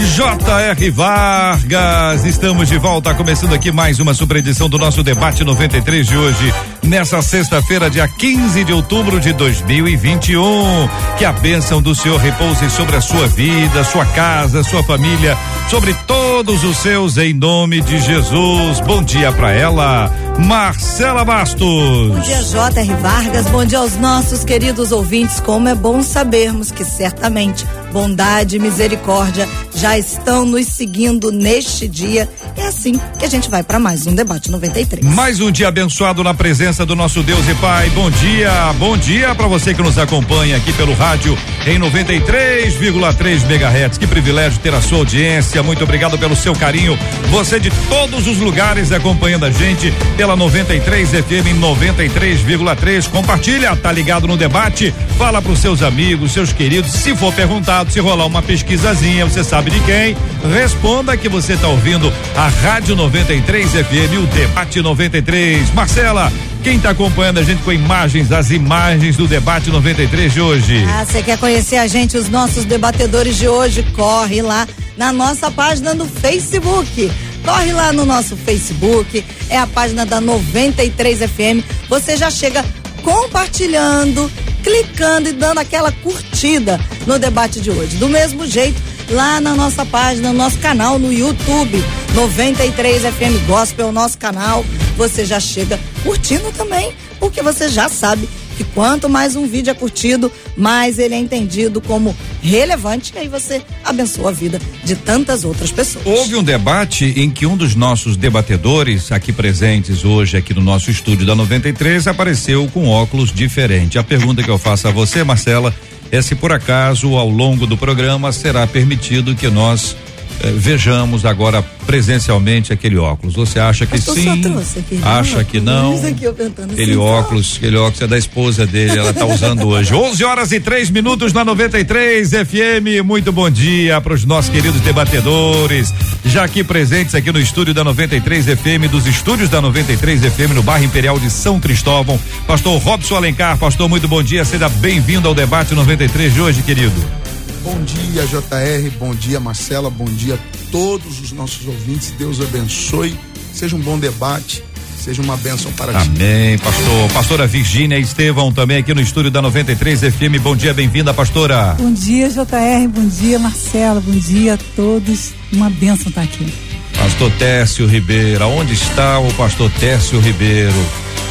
J.R. Vargas, estamos de volta, começando aqui mais uma super edição do nosso debate 93 de hoje, nessa sexta-feira, dia 15 de outubro de 2021. Que a bênção do Senhor repouse sobre a sua vida, sua casa, sua família, sobre todos os seus, em nome de Jesus. Bom dia para ela, Marcela Bastos. Bom dia, J.R. Vargas. Bom dia aos nossos queridos ouvintes. Como é bom sabermos que certamente bondade e misericórdia já estão nos seguindo neste dia. É assim que a gente vai para mais um debate 93. Mais um dia abençoado na presença do nosso Deus e Pai. Bom dia, bom dia para você que nos acompanha aqui pelo rádio em 93,3 MHz. Que privilégio ter a sua audiência. Muito obrigado pelo seu carinho. Você de todos os lugares acompanhando a gente pela 93 FM 93,3. Compartilha, tá ligado no debate. Fala para os seus amigos, seus queridos. Se for perguntado, se rolar uma pesquisazinha, você sabe de quem? Responda que você está ouvindo a Rádio 93 FM, o Debate 93. Marcela, quem está acompanhando a gente com imagens, as imagens do debate 93 de hoje? Ah, você quer conhecer a gente, os nossos debatedores de hoje? Corre lá na nossa página no Facebook. Corre lá no nosso Facebook, é a página da 93 FM. Você já chega compartilhando, clicando e dando aquela curtida no debate de hoje. Do mesmo jeito, lá na nossa página, no nosso canal no YouTube, 93 FM Gospel, nosso canal. Você já chega curtindo também, porque você já sabe que quanto mais um vídeo é curtido, mais ele é entendido como relevante e aí você abençoa a vida de tantas outras pessoas. Houve um debate em que um dos nossos debatedores aqui presentes hoje aqui no nosso estúdio da 93 apareceu com óculos diferente. A pergunta que eu faço a você, Marcela, é se por acaso ao longo do programa será permitido que nós eh, vejamos agora presencialmente aquele óculos. Você acha que Pastor, sim? aqui, acha não, que não? eu Aquele óculos, aquele óculos é da esposa dele, ela está usando hoje. 11 horas e três minutos na 93 FM. Muito bom dia para os nossos queridos debatedores, já aqui presentes aqui no estúdio da 93 FM, dos estúdios da 93 FM no bairro Imperial de São Cristóvão. Pastor Robson Alencar, pastor, muito bom dia. Seja bem-vindo ao debate 93 de hoje, querido. Bom dia, JR. Bom dia, Marcela. Bom dia a todos os nossos ouvintes. Deus abençoe. Seja um bom debate. Seja uma bênção para ti. Amém, pastor. Pastora Virgínia Estevão também aqui no estúdio da 93 FM. Bom dia, bem-vinda, pastora. Bom dia, JR. Bom dia, Marcelo. Bom dia a todos. Uma bênção estar aqui. Pastor Técio Ribeiro. Onde está o pastor Técio Ribeiro?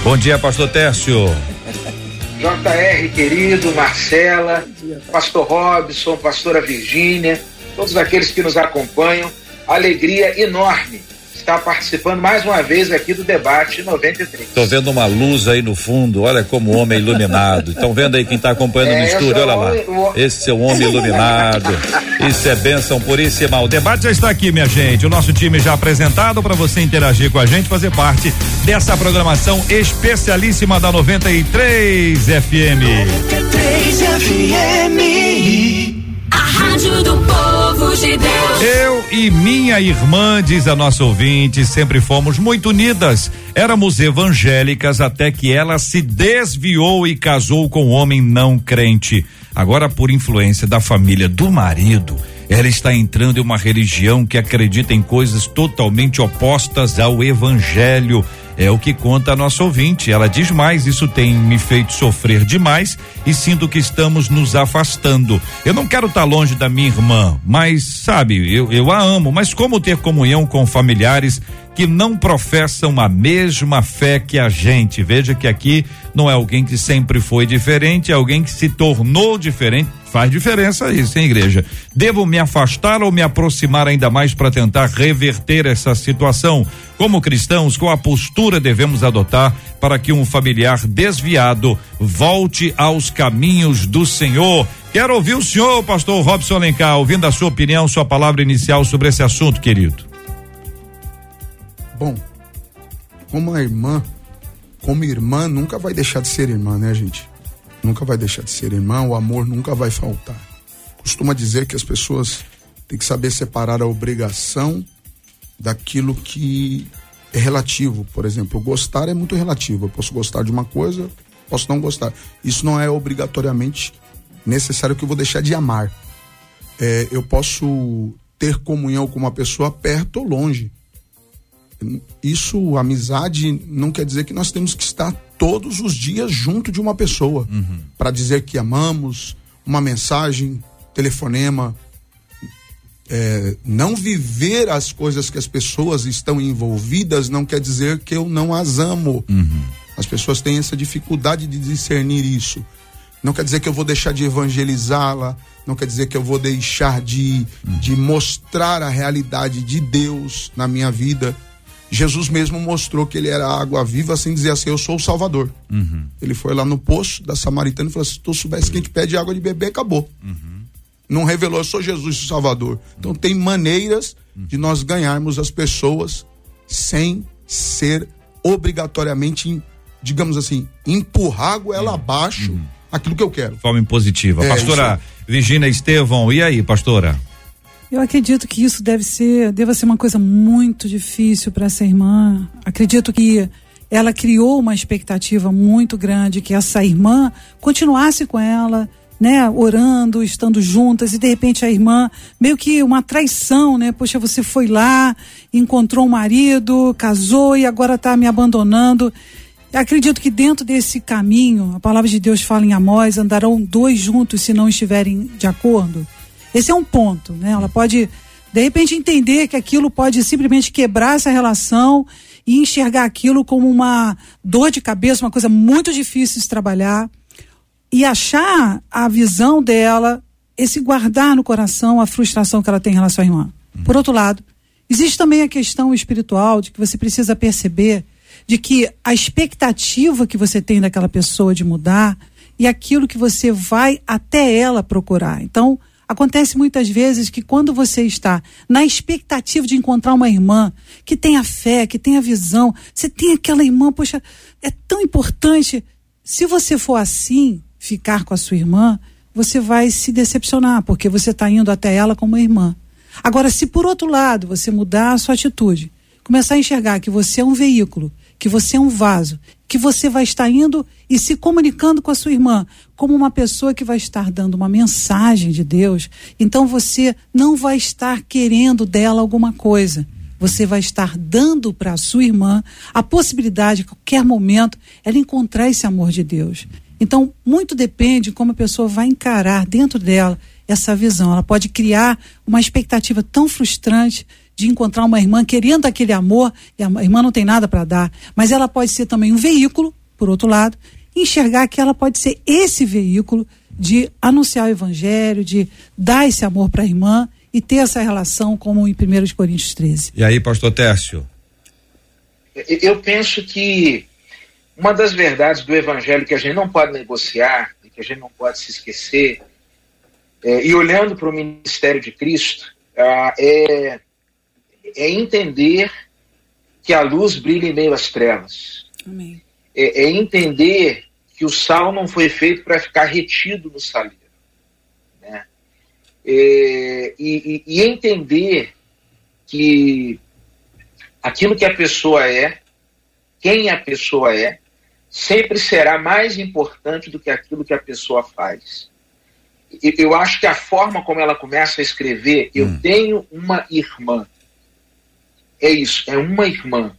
Bom dia, pastor Técio. JR, querido, Marcela, Pastor Robson, Pastora Virgínia, todos aqueles que nos acompanham, alegria enorme estar participando mais uma vez aqui do debate 93. Tô vendo uma luz aí no fundo, olha como o homem é iluminado. Estão vendo aí quem está acompanhando É, no esse estúdio, é olha o lá. homem- o- Esse é o homem iluminado. Isso é bênção puríssima. O debate já está aqui, minha gente. O nosso time já apresentado para você interagir com a gente, fazer parte dessa programação especialíssima da 93 FM. 93 FM. A rádio do de Deus. Eu e minha irmã, diz a nossa ouvinte, sempre fomos muito unidas. Éramos evangélicas até que ela se desviou e casou com um homem não crente. Agora, por influência da família do marido, ela está entrando em uma religião que acredita em coisas totalmente opostas ao evangelho. É o que conta a nossa ouvinte. Ela diz mais: Isso tem me feito sofrer demais e sinto que estamos nos afastando. Eu não quero estar longe da minha irmã, mas sabe, eu, eu a amo. Mas como ter comunhão com familiares que não professam a mesma fé que a gente? Veja que aqui não é alguém que sempre foi diferente, é alguém que se tornou diferente, Faz diferença isso, hein, igreja? Devo me afastar ou me aproximar ainda mais para tentar reverter essa situação? Como cristãos, qual a postura devemos adotar para que um familiar desviado volte aos caminhos do Senhor? Quero ouvir o senhor, pastor Robson Alencar, ouvindo a sua opinião, sua palavra inicial sobre esse assunto, querido. Bom, como a irmã, como irmã, nunca vai deixar de ser irmã, né, gente? Nunca vai deixar de ser irmã, o amor nunca vai faltar. Costuma dizer que as pessoas têm que saber separar a obrigação daquilo que é relativo. Por exemplo, gostar é muito relativo. Eu posso gostar de uma coisa, posso não gostar. Isso não é obrigatoriamente necessário que eu vou deixar de amar. É, eu posso ter comunhão com uma pessoa perto ou longe. Isso, amizade, não quer dizer que nós temos que estar todos os dias junto de uma pessoa Uhum. para dizer que amamos, uma mensagem, telefonema. É, não viver as coisas que as pessoas estão envolvidas não quer dizer que eu não as amo. As pessoas têm essa dificuldade de discernir isso. Não quer dizer que eu vou deixar de evangelizá-la, não quer dizer que eu vou deixar de, de mostrar a realidade de Deus na minha vida. Jesus mesmo mostrou que ele era água viva, sem dizer assim, eu sou o Salvador. Ele foi lá no poço da Samaritana e falou assim: se tu soubesse quem te pede água de beber, acabou. Não revelou, eu sou Jesus o Salvador. Então tem maneiras de nós ganharmos as pessoas sem ser obrigatoriamente, digamos assim, empurrar a goela abaixo aquilo que eu quero. Forma impositiva. É, pastora Virgínia Estevão, e aí, pastora? Eu acredito que isso deve ser, deva ser uma coisa muito difícil para essa irmã. Acredito que ela criou uma expectativa muito grande que essa irmã continuasse com ela, né, orando, estando juntas e de repente a irmã meio que uma traição, né? Poxa, você foi lá, encontrou um marido, casou e agora está me abandonando. Acredito que dentro desse caminho, a palavra de Deus fala em Amós, andarão dois juntos se não estiverem de acordo. Esse é um ponto, né? Ela pode, de repente, entender que aquilo pode simplesmente quebrar essa relação e enxergar aquilo como uma dor de cabeça, uma coisa muito difícil de trabalhar e achar a visão dela, esse guardar no coração a frustração que ela tem em relação à irmã. Por outro lado, existe também a questão espiritual de que você precisa perceber de que a expectativa que você tem daquela pessoa de mudar e aquilo que você vai até ela procurar. Então, acontece muitas vezes que quando você está na expectativa de encontrar uma irmã que tenha fé, que tenha visão, você tem aquela irmã, poxa, é tão importante. Se você for assim, ficar com a sua irmã, você vai se decepcionar, porque você está indo até ela como uma irmã. Agora, se por outro lado você mudar a sua atitude, começar a enxergar que você é um veículo, que você é um vaso, que você vai estar indo e se comunicando com a sua irmã como uma pessoa que vai estar dando uma mensagem de Deus, então você não vai estar querendo dela alguma coisa. Você vai estar dando para a sua irmã a possibilidade, a qualquer momento, ela encontrar esse amor de Deus. Então, muito depende como a pessoa vai encarar dentro dela essa visão. Ela pode criar uma expectativa tão frustrante de encontrar uma irmã querendo aquele amor e a irmã não tem nada para dar, mas ela pode ser também um veículo, por outro lado, enxergar que ela pode ser esse veículo de anunciar o evangelho, de dar esse amor para a irmã e ter essa relação como em 1 de Coríntios 13. E aí, pastor Tércio? Eu penso que uma das verdades do evangelho que a gente não pode negociar, e que a gente não pode se esquecer, é, e olhando para o ministério de Cristo, ah, é, é entender que a luz brilha em meio às trevas. Amém. É, é entender que o sal não foi feito para ficar retido no saleiro. Né? É, e, e- entender que aquilo que a pessoa é, quem a pessoa é, sempre será mais importante do que aquilo que a pessoa faz. Eu acho que a forma como ela começa a escrever, eu tenho uma irmã. É isso, é uma irmã.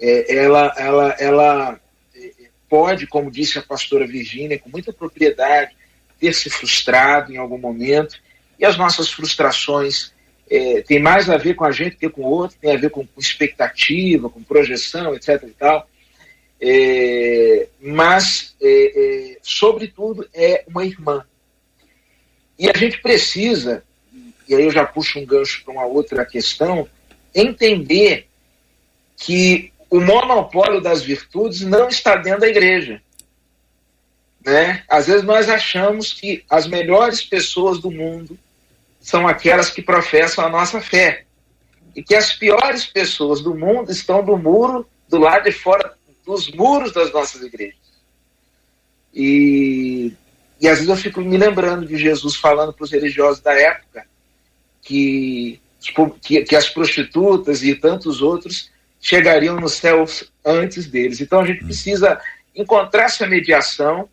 É, ela, ela, ela é, pode, como disse a pastora Virgínia, com muita propriedade, ter se frustrado em algum momento. E as nossas frustrações é, têm mais a ver com a gente que com o outro, tem a ver com, com expectativa, com projeção, etc. e tal. É, mas, é, é, sobretudo, é uma irmã. E a gente precisa, e aí eu já puxo um gancho para uma outra questão, entender que o monopólio das virtudes não está dentro da igreja. Né? Às vezes nós achamos que as melhores pessoas do mundo são aquelas que professam a nossa fé. E que as piores pessoas do mundo estão do muro, do lado de fora dos muros das nossas igrejas. E, e às vezes eu fico me lembrando de Jesus falando para os religiosos da época que, que, que as prostitutas e tantos outros chegariam no céu antes deles. Então a gente precisa encontrar essa mediação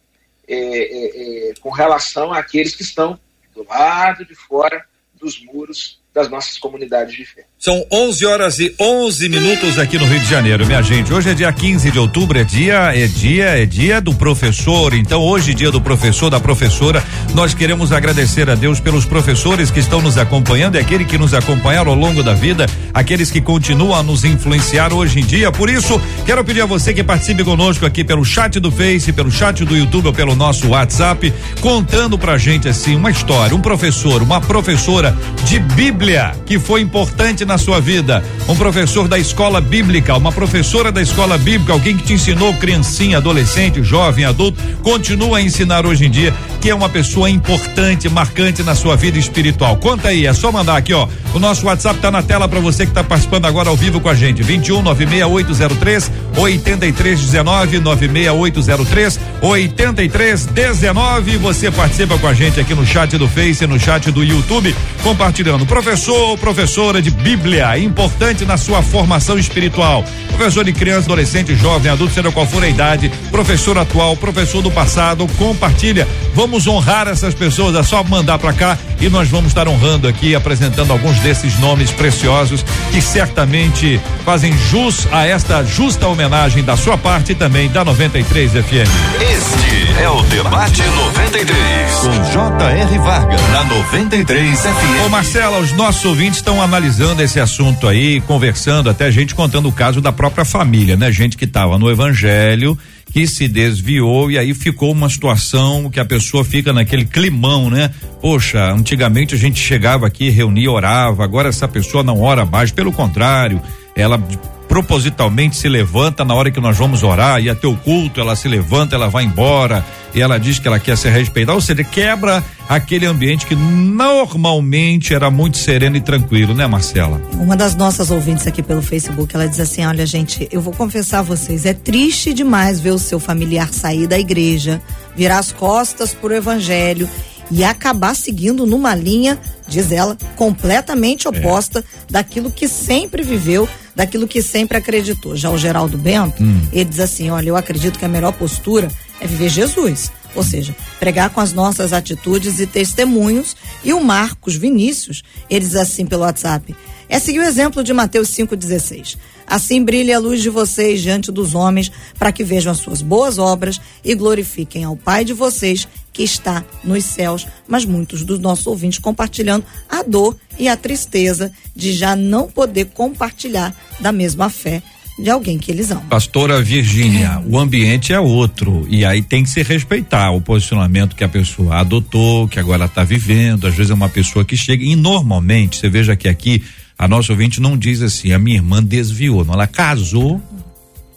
é, é, é, com relação àqueles que estão do lado de fora dos muros das nossas comunidades de fé. São 11 horas e 11 minutos aqui no Rio de Janeiro, minha gente. Hoje é dia 15 de outubro, é dia, é dia, é dia do professor. Então, hoje, dia do professor, da professora, nós queremos agradecer a Deus pelos professores que estão nos acompanhando e aqueles que nos acompanharam ao longo da vida, aqueles que continuam a nos influenciar hoje em dia. Por isso, quero pedir a você que participe conosco aqui pelo chat do Face, pelo chat do YouTube ou pelo nosso WhatsApp, contando pra gente assim uma história, um professor, uma professora de Bíblia que foi importante na sua vida. Um professor da escola bíblica, uma professora da escola bíblica, alguém que te ensinou criancinha, adolescente, jovem, adulto, continua a ensinar hoje em dia que é uma pessoa importante, marcante na sua vida espiritual. Conta aí, é só mandar aqui, ó. O nosso WhatsApp tá na tela para você que tá participando agora ao vivo com a gente. 21 96803 8319 96803 8319. Você participa com a gente aqui no chat do Face, no chat do YouTube, compartilhando. Professor, professora de Bíblia, importante na sua formação espiritual. Professor de criança, adolescente, jovem, adulto, seja qual for a idade, professor atual, professor do passado, compartilha. Vamos honrar essas pessoas, é só mandar para cá e nós vamos estar honrando aqui, apresentando alguns desses nomes preciosos que certamente fazem jus a esta justa homenagem da sua parte e também da 93 FM. Este é o Debate 93, com J.R. Vargas, na 93 FM. Ô Marcela, os nossos ouvintes estão analisando esse assunto aí, conversando, até gente contando o caso da própria família, né? Gente que estava no evangelho que se desviou e aí ficou uma situação que a pessoa fica naquele climão, né? Poxa, antigamente a gente chegava aqui, reunia, orava, agora essa pessoa não ora mais, pelo contrário, ela propositalmente se levanta na hora que nós vamos orar, e até o culto, ela se levanta, ela vai embora, e ela diz que ela quer ser respeitada, ou seja, quebra aquele ambiente que normalmente era muito sereno e tranquilo, né, Marcela? Uma das nossas ouvintes aqui pelo Facebook, ela diz assim: Olha, gente, eu vou confessar a vocês, é triste demais ver o seu familiar sair da igreja, virar as costas pro evangelho e acabar seguindo numa linha, diz ela, completamente oposta daquilo que sempre viveu, daquilo que sempre acreditou. Já o Geraldo Bento, ele diz assim: olha, eu acredito que a melhor postura é viver Jesus. Ou seja, pregar com as nossas atitudes e testemunhos. E o Marcos Vinícius, ele diz assim pelo WhatsApp: é seguir o exemplo de Mateus 5,16. Assim brilhe a luz de vocês diante dos homens, para que vejam as suas boas obras e glorifiquem ao Pai de vocês que está nos céus. Mas muitos dos nossos ouvintes compartilhando a dor e a tristeza de já não poder compartilhar da mesma fé de alguém que eles amam. Pastora Virgínia, o ambiente é outro e aí tem que se respeitar o posicionamento que a pessoa adotou, que agora está vivendo. Às vezes é uma pessoa que chega e normalmente, você veja que aqui a nossa ouvinte não diz assim, a minha irmã desviou, não, ela casou.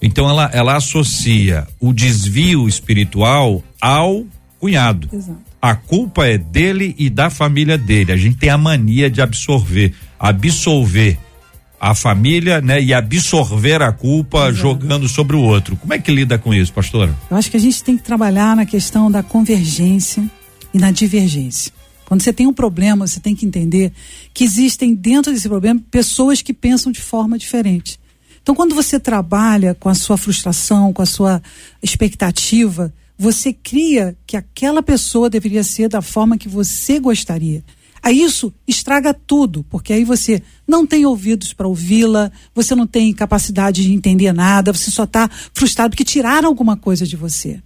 Então ela ela associa o desvio espiritual ao cunhado. Exato. A culpa é dele e da família dele. A gente tem a mania de absorver, absolver a família, né, e absorver a culpa jogando sobre o outro. Como é que lida com isso, pastora? Eu acho que a gente tem que trabalhar na questão da convergência e na divergência. Quando você tem um problema, você tem que entender que existem dentro desse problema pessoas que pensam de forma diferente. Então, quando você trabalha com a sua frustração, com a sua expectativa, você cria que aquela pessoa deveria ser da forma que você gostaria. Aí isso estraga tudo, porque aí você não tem ouvidos para ouvi-la, você não tem capacidade de entender nada, você só está frustrado porque tiraram alguma coisa de você.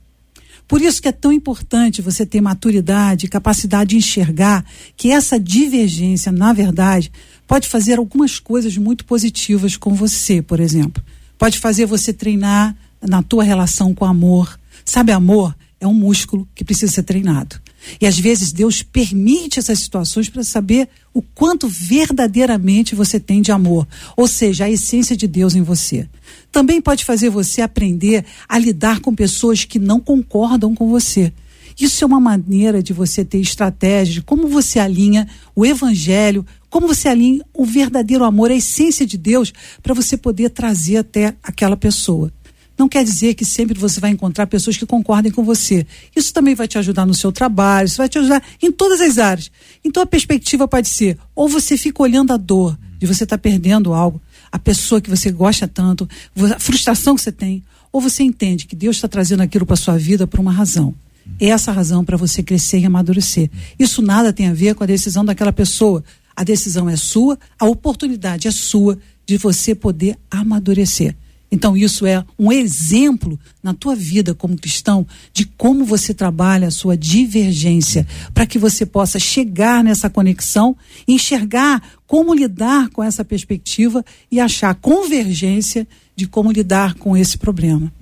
Por isso que é tão importante você ter maturidade, capacidade de enxergar que essa divergência, na verdade, pode fazer algumas coisas muito positivas com você, por exemplo. Pode fazer você treinar na tua relação com amor. Sabe, amor é um músculo que precisa ser treinado. E às vezes Deus permite essas situações para saber o quanto verdadeiramente você tem de amor, ou seja, a essência de Deus em você. Também pode fazer você aprender a lidar com pessoas que não concordam com você. Isso é uma maneira de você ter estratégia de como você alinha o evangelho, como você alinha o verdadeiro amor, a essência de Deus, para você poder trazer até aquela pessoa. Não quer dizer que sempre você vai encontrar pessoas que concordem com você. Isso também vai te ajudar no seu trabalho, isso vai te ajudar em todas as áreas. Então a perspectiva pode ser: ou você fica olhando a dor de você estar tá perdendo algo, a pessoa que você gosta tanto, a frustração que você tem, ou você entende que Deus está trazendo aquilo para sua vida por uma razão. É essa razão para você crescer e amadurecer. Isso nada tem a ver com a decisão daquela pessoa. A decisão é sua, a oportunidade é sua de você poder amadurecer. Então, isso é um exemplo na tua vida como cristão de como você trabalha a sua divergência, para que você possa chegar nessa conexão, enxergar como lidar com essa perspectiva e achar convergência de como lidar com esse problema.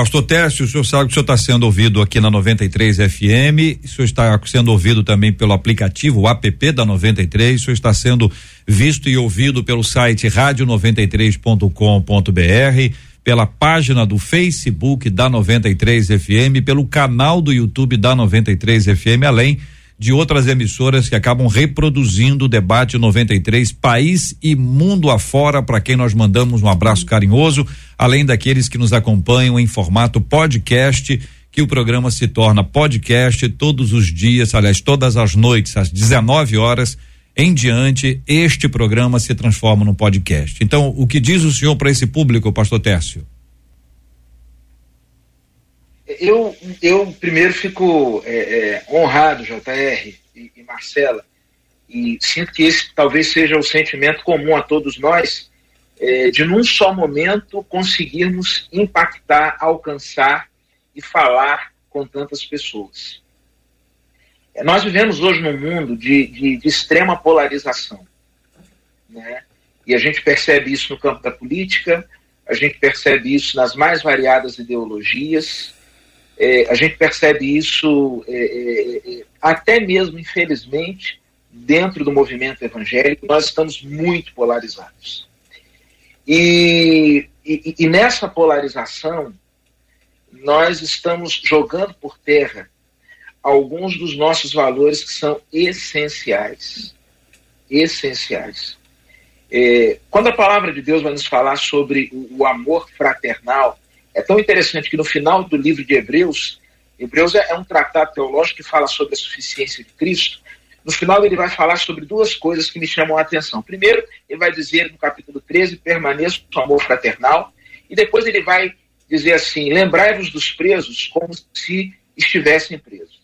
Pastor Tércio, o senhor sabe que o senhor está sendo ouvido aqui na 93 FM, o senhor está sendo ouvido também pelo aplicativo, o app da 93, o senhor está sendo visto e ouvido pelo site rádio93.com.br, pela página do Facebook da 93 FM, pelo canal do YouTube da 93 FM, além de outras emissoras que acabam reproduzindo o debate 93 país e mundo afora para quem nós mandamos um abraço carinhoso, além daqueles que nos acompanham em formato podcast, que o programa se torna podcast todos os dias, aliás, todas as noites às 19 horas em diante, este programa se transforma num podcast. Então, o que diz o senhor para esse público, pastor Tércio? Eu, eu primeiro fico é, é, honrado, JR e, e, Marcela, e sinto que esse talvez seja o sentimento comum a todos nós, é, de num só momento conseguirmos impactar, alcançar e falar com tantas pessoas. É, nós vivemos hoje num mundo de, de, de extrema polarização. Né? E a gente percebe isso no campo da política, a gente percebe isso nas mais variadas ideologias, é, a gente percebe isso é, é, é, até mesmo, infelizmente, dentro do movimento evangélico, nós estamos muito polarizados. E, e, e nessa polarização, nós estamos jogando por terra alguns dos nossos valores que são essenciais. Essenciais. É, quando a palavra de Deus vai nos falar sobre o, o amor fraternal, é tão interessante que no final do livro de Hebreus, Hebreus é, é um tratado teológico que fala sobre a suficiência de Cristo. No final, ele vai falar sobre duas coisas que me chamam a atenção. Primeiro, ele vai dizer no capítulo 13: permaneça no amor fraternal. E depois, ele vai dizer assim: lembrai-vos dos presos como se estivessem presos.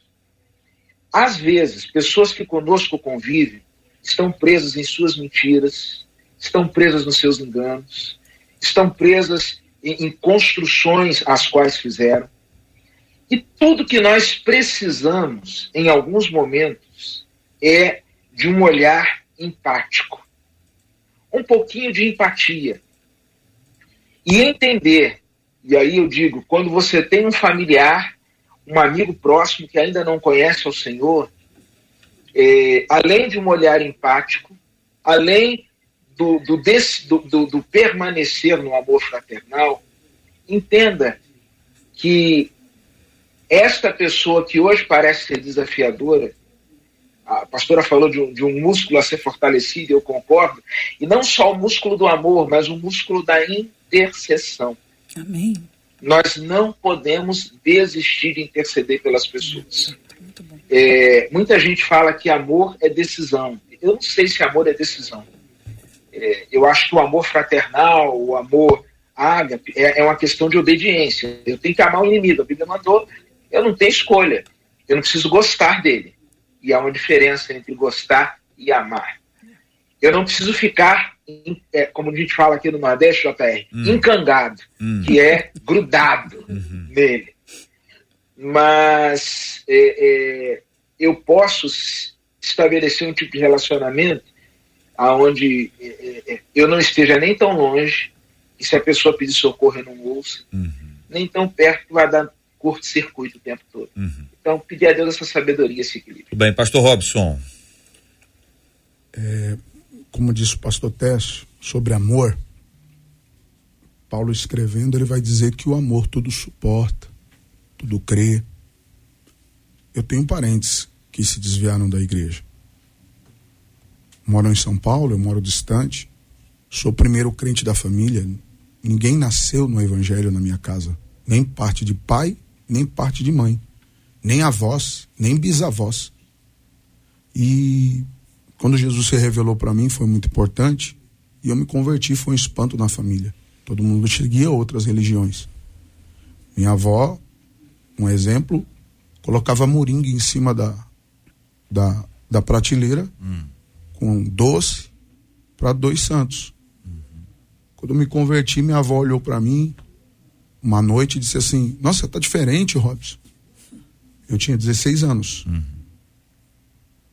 Às vezes, pessoas que conosco convivem estão presas em suas mentiras, estão presas nos seus enganos, estão presas em, construções as quais fizeram. E tudo que nós precisamos, em alguns momentos, é de um olhar empático. Um pouquinho de empatia. E entender, e aí eu digo, quando você tem um familiar, um amigo próximo que ainda não conhece o Senhor, é, além de um olhar empático, além do, do, desse, do, do, permanecer no amor fraternal, entenda que esta pessoa que hoje parece ser desafiadora, a pastora falou de um, de um, músculo a ser fortalecido, eu concordo, e não só o músculo do amor, mas o músculo da intercessão. Amém. Nós não podemos desistir de interceder pelas pessoas. É, muita gente fala que amor é decisão. Eu não sei se amor é decisão. É, eu acho que o amor fraternal, o amor ágape, é, é uma questão de obediência. Eu tenho que amar o inimigo. A Bíblia mandou, eu não tenho escolha. Eu não preciso gostar dele. E há uma diferença entre gostar e amar. Eu não preciso ficar, é, como a gente fala aqui no Nordeste, JR, hum. encangado, hum. que é grudado uhum. nele. Mas é, é, eu posso estabelecer um tipo de relacionamento aonde é, é, é, eu não esteja nem tão longe, e se a pessoa pedir socorro eu não ouço, uhum. nem tão perto que vai dar curto-circuito o tempo todo. Uhum. Então, pedir a Deus essa sabedoria, esse equilíbrio. Tudo bem, pastor Robson. como disse o pastor Tess, sobre amor, Paulo escrevendo, ele vai dizer que o amor tudo suporta, tudo crê. Eu tenho parentes que se desviaram da igreja. Moram em São Paulo, eu moro distante. Sou o primeiro crente da família. Ninguém nasceu no evangelho na minha casa. Nem parte de pai, nem parte de mãe. Nem avós, nem bisavós. E quando Jesus se revelou para mim foi muito importante e eu me converti foi um espanto na família. Todo mundo seguia outras religiões. Minha avó, um exemplo, colocava moringa em cima da da, da prateleira com doce para dois santos. Quando eu me converti, minha avó olhou para mim uma noite e disse assim: "Nossa, tá diferente, Robson". Eu tinha 16 anos.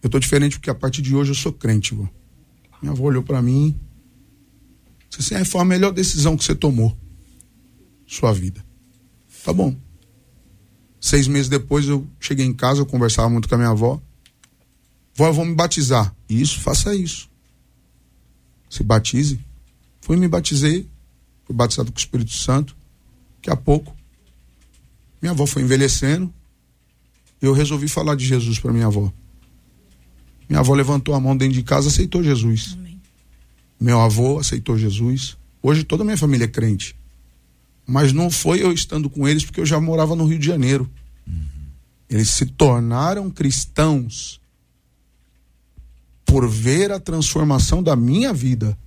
Eu tô diferente porque a partir de hoje eu sou crente, vô. Minha avó olhou para mim. Disse assim: "É, foi a melhor decisão que você tomou. Sua vida. Tá bom. Seis meses depois eu cheguei em casa, eu conversava muito com a minha avó. Vó, eu vou me batizar. Isso, faça isso. Se batize. Fui me batizei. Fui batizado com o Espírito Santo. Daqui a pouco. Minha avó foi envelhecendo. Eu resolvi falar de Jesus para minha avó. Minha avó levantou a mão dentro de casa, aceitou Jesus. Meu avô aceitou Jesus. Hoje toda a minha família é crente. Mas não foi eu estando com eles porque eu já morava no Rio de Janeiro. Eles se tornaram cristãos por ver a transformação da minha vida.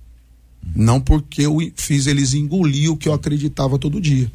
Não porque eu fiz eles engolir o que eu acreditava todo dia.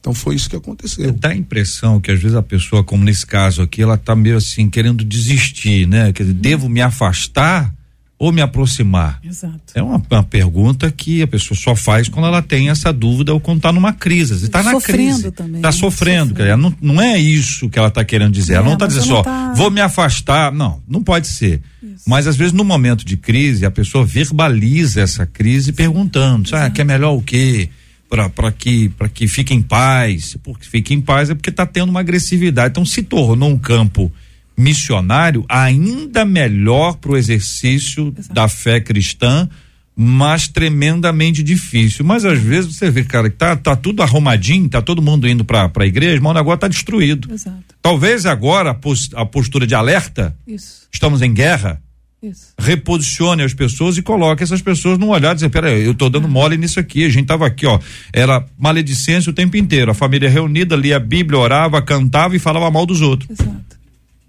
Então foi isso que aconteceu. Dá a impressão que às vezes a pessoa, como nesse caso aqui, ela tá meio assim querendo desistir, né? Quer dizer, devo me afastar ou me aproximar? Exato. É uma, uma pergunta que a pessoa só faz quando ela tem essa dúvida ou quando está numa crise. Está na Sofrendo crise. também, Está né? sofrendo. Sofrendo. quer dizer, Não, não é isso que ela está querendo dizer. ela É, não está mas dizendo ela só, tá- vou me afastar. Não, não pode ser. Mas às vezes no momento de crise, a pessoa verbaliza essa crise perguntando: ah, quer melhor o quê? Para que, pra que fique em paz. Porque fique em paz é porque está tendo uma agressividade. Então se tornou um campo missionário ainda melhor para o exercício da fé cristã, mas tremendamente difícil. Mas às vezes você vê, cara, que tá, tá tudo arrumadinho, tá todo mundo indo para a igreja, mas o negócio tá destruído. Exato. Talvez agora a, pos- a postura de alerta, Isso, estamos em guerra, isso. reposicione as pessoas e coloque essas pessoas num olhar e dizer, peraí, eu tô dando mole nisso aqui, a gente tava aqui, ó, era maledicência o tempo inteiro, a família reunida, lia a Bíblia, orava, cantava e falava mal dos outros. Exato.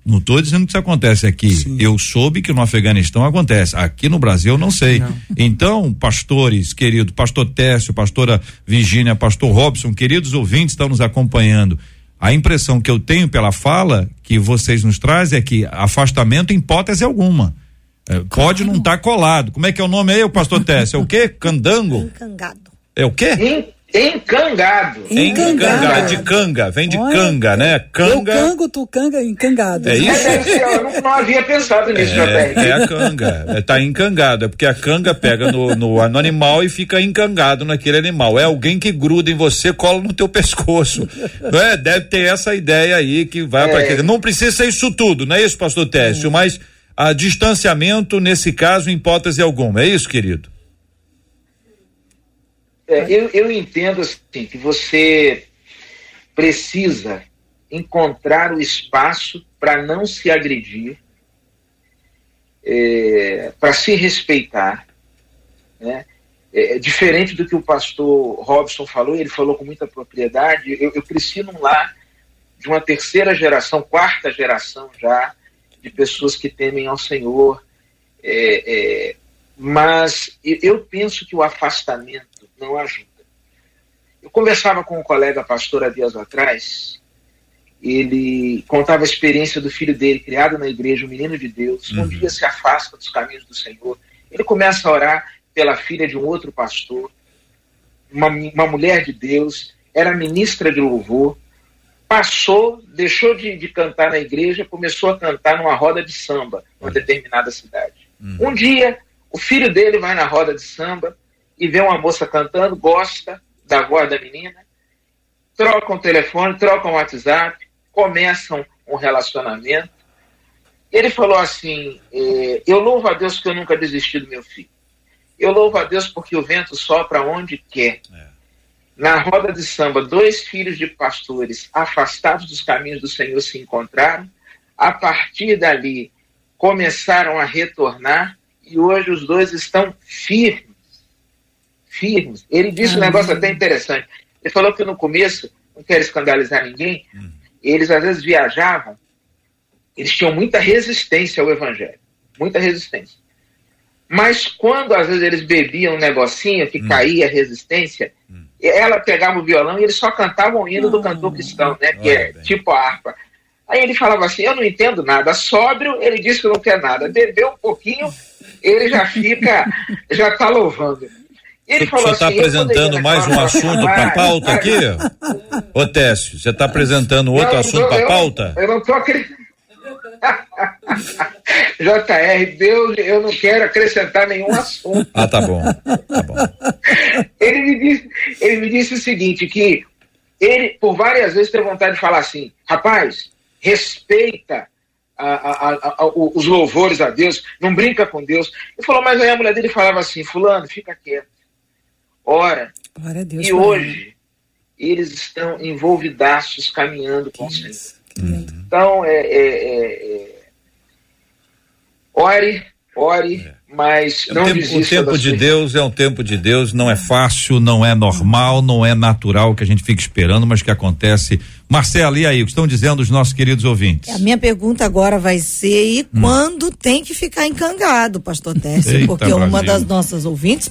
Não estou dizendo que isso acontece aqui. Sim. Eu soube que no Afeganistão acontece. Aqui no Brasil eu não sei. Então, pastores, querido, pastor Técio, pastora Virgínia, pastor Robson, queridos ouvintes estão nos acompanhando. A impressão que eu tenho pela fala que vocês nos trazem é que afastamento em hipótese alguma. É, Pode não estar colado. Como é que é o nome aí, o pastor Técio? É o quê? Candango? Encangado. É o quê? En- Encangado. Encangado. de canga, vem de Olha, canga, né? Eu Canga. cango, tu canga, encangado. É isso? Deve ser, eu não, não havia pensado nisso, É, é a canga, é, tá encangado, é porque a canga pega no, no, no animal e fica encangado naquele animal. É alguém que gruda em você, cola no teu pescoço. Não é? Deve ter essa ideia aí que vai pra É. pra Não precisa ser isso tudo, não é isso, pastor Técio? Mas a distanciamento, nesse caso, em hipótese alguma. É isso, querido? É, eu, eu entendo assim que você precisa encontrar o espaço para não se agredir, para se respeitar. Né? É, diferente do que o pastor Robson falou, ele falou com muita propriedade. Eu, eu cresci num lar de uma terceira geração, quarta geração já, de pessoas que temem ao Senhor. É, é, mas eu penso que o afastamento não ajuda. Eu conversava com um colega pastor há dias atrás, ele contava a experiência do filho dele, criado na igreja, um menino de Deus, um dia se afasta dos caminhos do Senhor, ele começa a orar pela filha de um outro pastor, uma, uma mulher de Deus, era ministra de louvor, passou, deixou de, de cantar na igreja, começou a cantar numa roda de samba, numa determinada cidade. Um dia, o filho dele vai na roda de samba e vê uma moça cantando, gosta da voz da menina trocam telefone, trocam WhatsApp, começam um relacionamento. Ele falou assim: eh, Eu louvo a Deus que eu nunca desisti do meu filho. Eu louvo a Deus porque o vento sopra onde quer. Na roda de samba, dois filhos de pastores afastados dos caminhos do Senhor se encontraram. A partir dali, começaram a retornar e hoje os dois estão firmes. Firmes. Ele disse um negócio até interessante. Ele falou que no começo, não quero escandalizar ninguém, eles às vezes viajavam, eles tinham muita resistência ao evangelho. Muita resistência. Mas quando às vezes eles bebiam um negocinho que caía a resistência, ela pegava o violão e eles só cantavam o hino do cantor cristão, né? Que é tipo a harpa. Aí ele falava assim: Eu não entendo nada. Sóbrio, ele disse que não quer nada. Bebeu um pouquinho, ele já fica, já está louvando. Ele Você está assim, "Eu apresentando mais um assunto para pauta aqui? Ô Técio, você está apresentando outro Não, assunto para pauta? Eu não tô acreditando. JR, Deus, eu não quero acrescentar nenhum assunto. Ah, tá bom. Tá bom. Ele me disse, ele me disse o seguinte, que ele, por várias vezes, teve vontade de falar assim, rapaz, respeita a- a- a- os louvores a Deus, não brinca com Deus. Ele falou, mas aí a mulher dele falava assim, fulano, fica quieto. Ora, Glória a Deus. e hoje eles estão envolvidaços caminhando com o Senhor. ele. Então, é, é, é, é, ore, ore, mas É não tempo- o tempo de Deus é um tempo de Deus, não é fácil, não é normal, não é natural que a gente fique esperando, mas que acontece. Marcelo, e aí, o que estão dizendo os nossos queridos ouvintes? A minha pergunta agora vai ser: e quando tem que ficar encangado, pastor Tércio? Hum. Eita, Porque uma Brasil. das nossas ouvintes,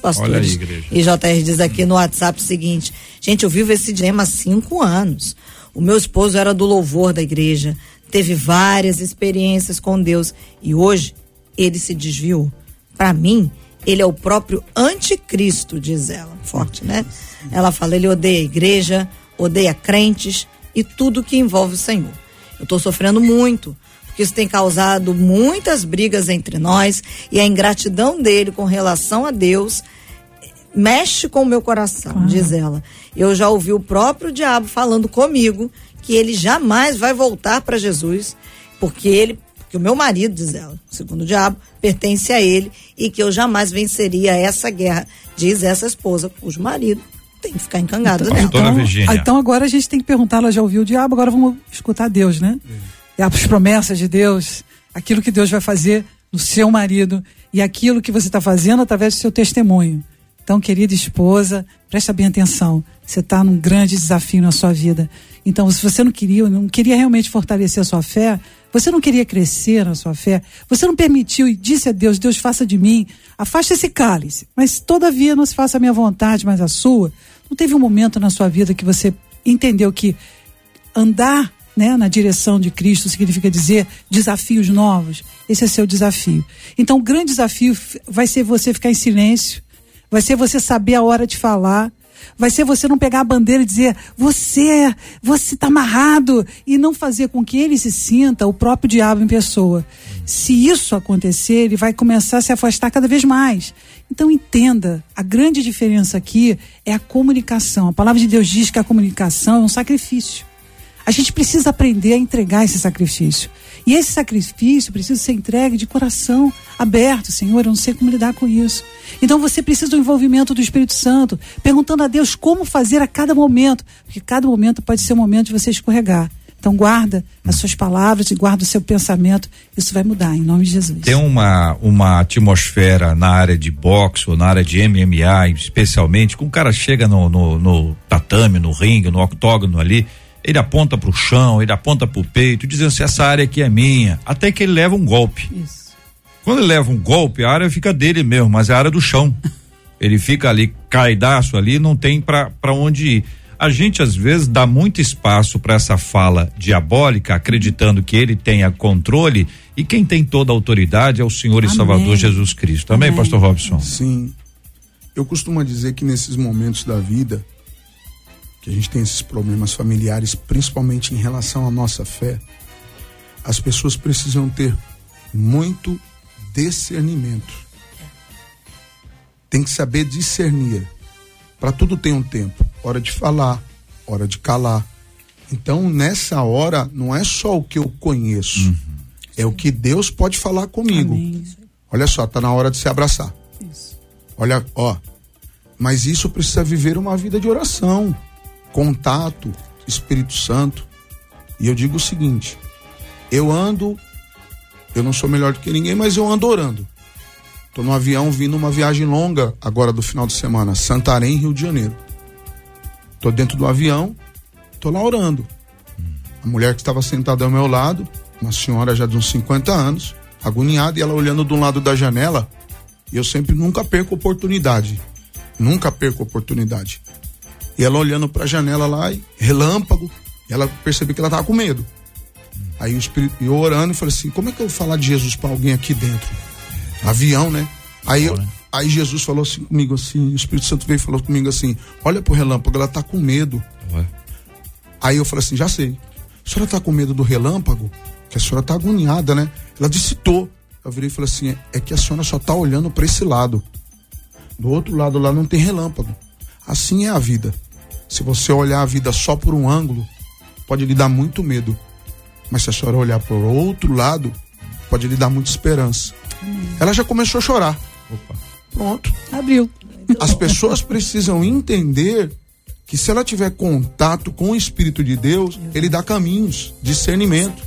igreja. e JR diz aqui no WhatsApp o seguinte: gente, eu vivo esse dilema há cinco anos. O meu esposo era do louvor da igreja, teve várias experiências com Deus e hoje ele se desviou. Para mim, ele é o próprio anticristo, diz ela. Forte, né? Ela fala: ele odeia a igreja, odeia crentes e tudo que envolve o Senhor. Eu estou sofrendo muito, porque isso tem causado muitas brigas entre nós e a ingratidão dele com relação a Deus mexe com o meu coração, diz ela. Eu já ouvi o próprio diabo falando comigo que ele jamais vai voltar para Jesus, porque ele, porque o meu marido, diz ela, segundo o diabo, pertence a ele e que eu jamais venceria essa guerra, diz essa esposa, cujo marido tem que ficar encangado nela. Doutora Virgínia. ah, então agora a gente tem que perguntar, ela já ouviu o diabo, agora vamos escutar Deus, né? E as promessas de Deus, aquilo que Deus vai fazer no seu marido e aquilo que você está fazendo através do seu testemunho. Então, querida esposa, presta bem atenção. Você está num grande desafio na sua vida. Então, se você não queria, não queria realmente fortalecer a sua fé, você não queria crescer na sua fé, você não permitiu e disse a Deus: Deus, faça de mim, afaste esse cálice, mas todavia não se faça a minha vontade, mas a sua. Não teve um momento na sua vida que você entendeu que andar né, na direção de Cristo significa dizer desafios novos. Esse é seu desafio. Então, o grande desafio vai ser você ficar em silêncio, vai ser você saber a hora de falar, vai ser você não pegar a bandeira e dizer você, você está amarrado e não fazer com que ele se sinta o próprio diabo em pessoa. Se isso acontecer, ele vai começar a se afastar cada vez mais. Então entenda, a grande diferença aqui é a comunicação. A palavra de Deus diz que a comunicação é um sacrifício. A gente precisa aprender a entregar esse sacrifício. E esse sacrifício precisa ser entregue de coração aberto, Senhor, eu não sei como lidar com isso. Então você precisa do envolvimento do Espírito Santo, perguntando a Deus como fazer a cada momento, porque cada momento pode ser um momento de você escorregar. Então guarda as suas palavras e guarda o seu pensamento, isso vai mudar em nome de Jesus. Tem uma, uma atmosfera na área de boxe ou na área de MMA, especialmente, que um cara chega no, no, no tatame, no ringue, no octógono ali, ele aponta pro chão, ele aponta pro peito, dizendo assim, essa área aqui é minha, até que ele leva um golpe. Isso. Quando ele leva um golpe, a área fica dele mesmo, mas é a área do chão. Ele fica ali caidaço ali, não tem pra pra onde ir. A gente às vezes dá muito espaço para essa fala diabólica, acreditando que ele tenha controle e quem tem toda a autoridade é o Senhor e Amém. Salvador Jesus Cristo. Amém, Amém. pastor Robson? Sim. Eu costumo dizer que nesses momentos da vida, que a gente tem esses problemas familiares, principalmente em relação à nossa fé, as pessoas precisam ter muito discernimento. Tem que saber discernir. Para tudo tem um tempo. Hora de falar, hora de calar. Então, nessa hora, não é só o que eu conheço, é o que Deus pode falar comigo. Amém. Olha só, tá na hora de se abraçar. Isso. Olha, ó. Mas isso precisa viver uma vida de oração, contato, Espírito Santo. E eu digo o seguinte: eu ando, eu não sou melhor do que ninguém, mas eu ando orando. Tô no avião vindo uma viagem longa agora do final de semana, Santarém, Rio de Janeiro. Tô dentro do avião, tô lá orando. A mulher que estava sentada ao meu lado, uma senhora já de uns 50 anos, agoniada, e ela olhando um lado da janela, e eu sempre nunca perco oportunidade. Nunca perco oportunidade. E ela olhando para a janela lá, relâmpago, e ela percebeu que ela tava com medo. Aí o espírito, eu orando e falei assim: como é que eu vou falar de Jesus para alguém aqui dentro? Avião, né? Aí, eu- aí Jesus falou assim comigo assim, o Espírito Santo veio e falou comigo assim: olha pro relâmpago, ela tá com medo. Ué. Aí eu falei assim: já sei. A senhora tá com medo do relâmpago? Que a senhora tá agoniada, né? Ela disse: tô. Eu virei e falei assim: é que a senhora só tá olhando para esse lado. Do outro lado lá não tem relâmpago. Assim é a vida. Se você olhar a vida só por um ângulo, pode lhe dar muito medo. Mas se a senhora olhar por outro lado, pode lhe dar muita esperança. Ela já começou a chorar. Pronto. Abriu. As pessoas precisam entender que se ela tiver contato com o Espírito de Deus, ele dá caminhos, discernimento,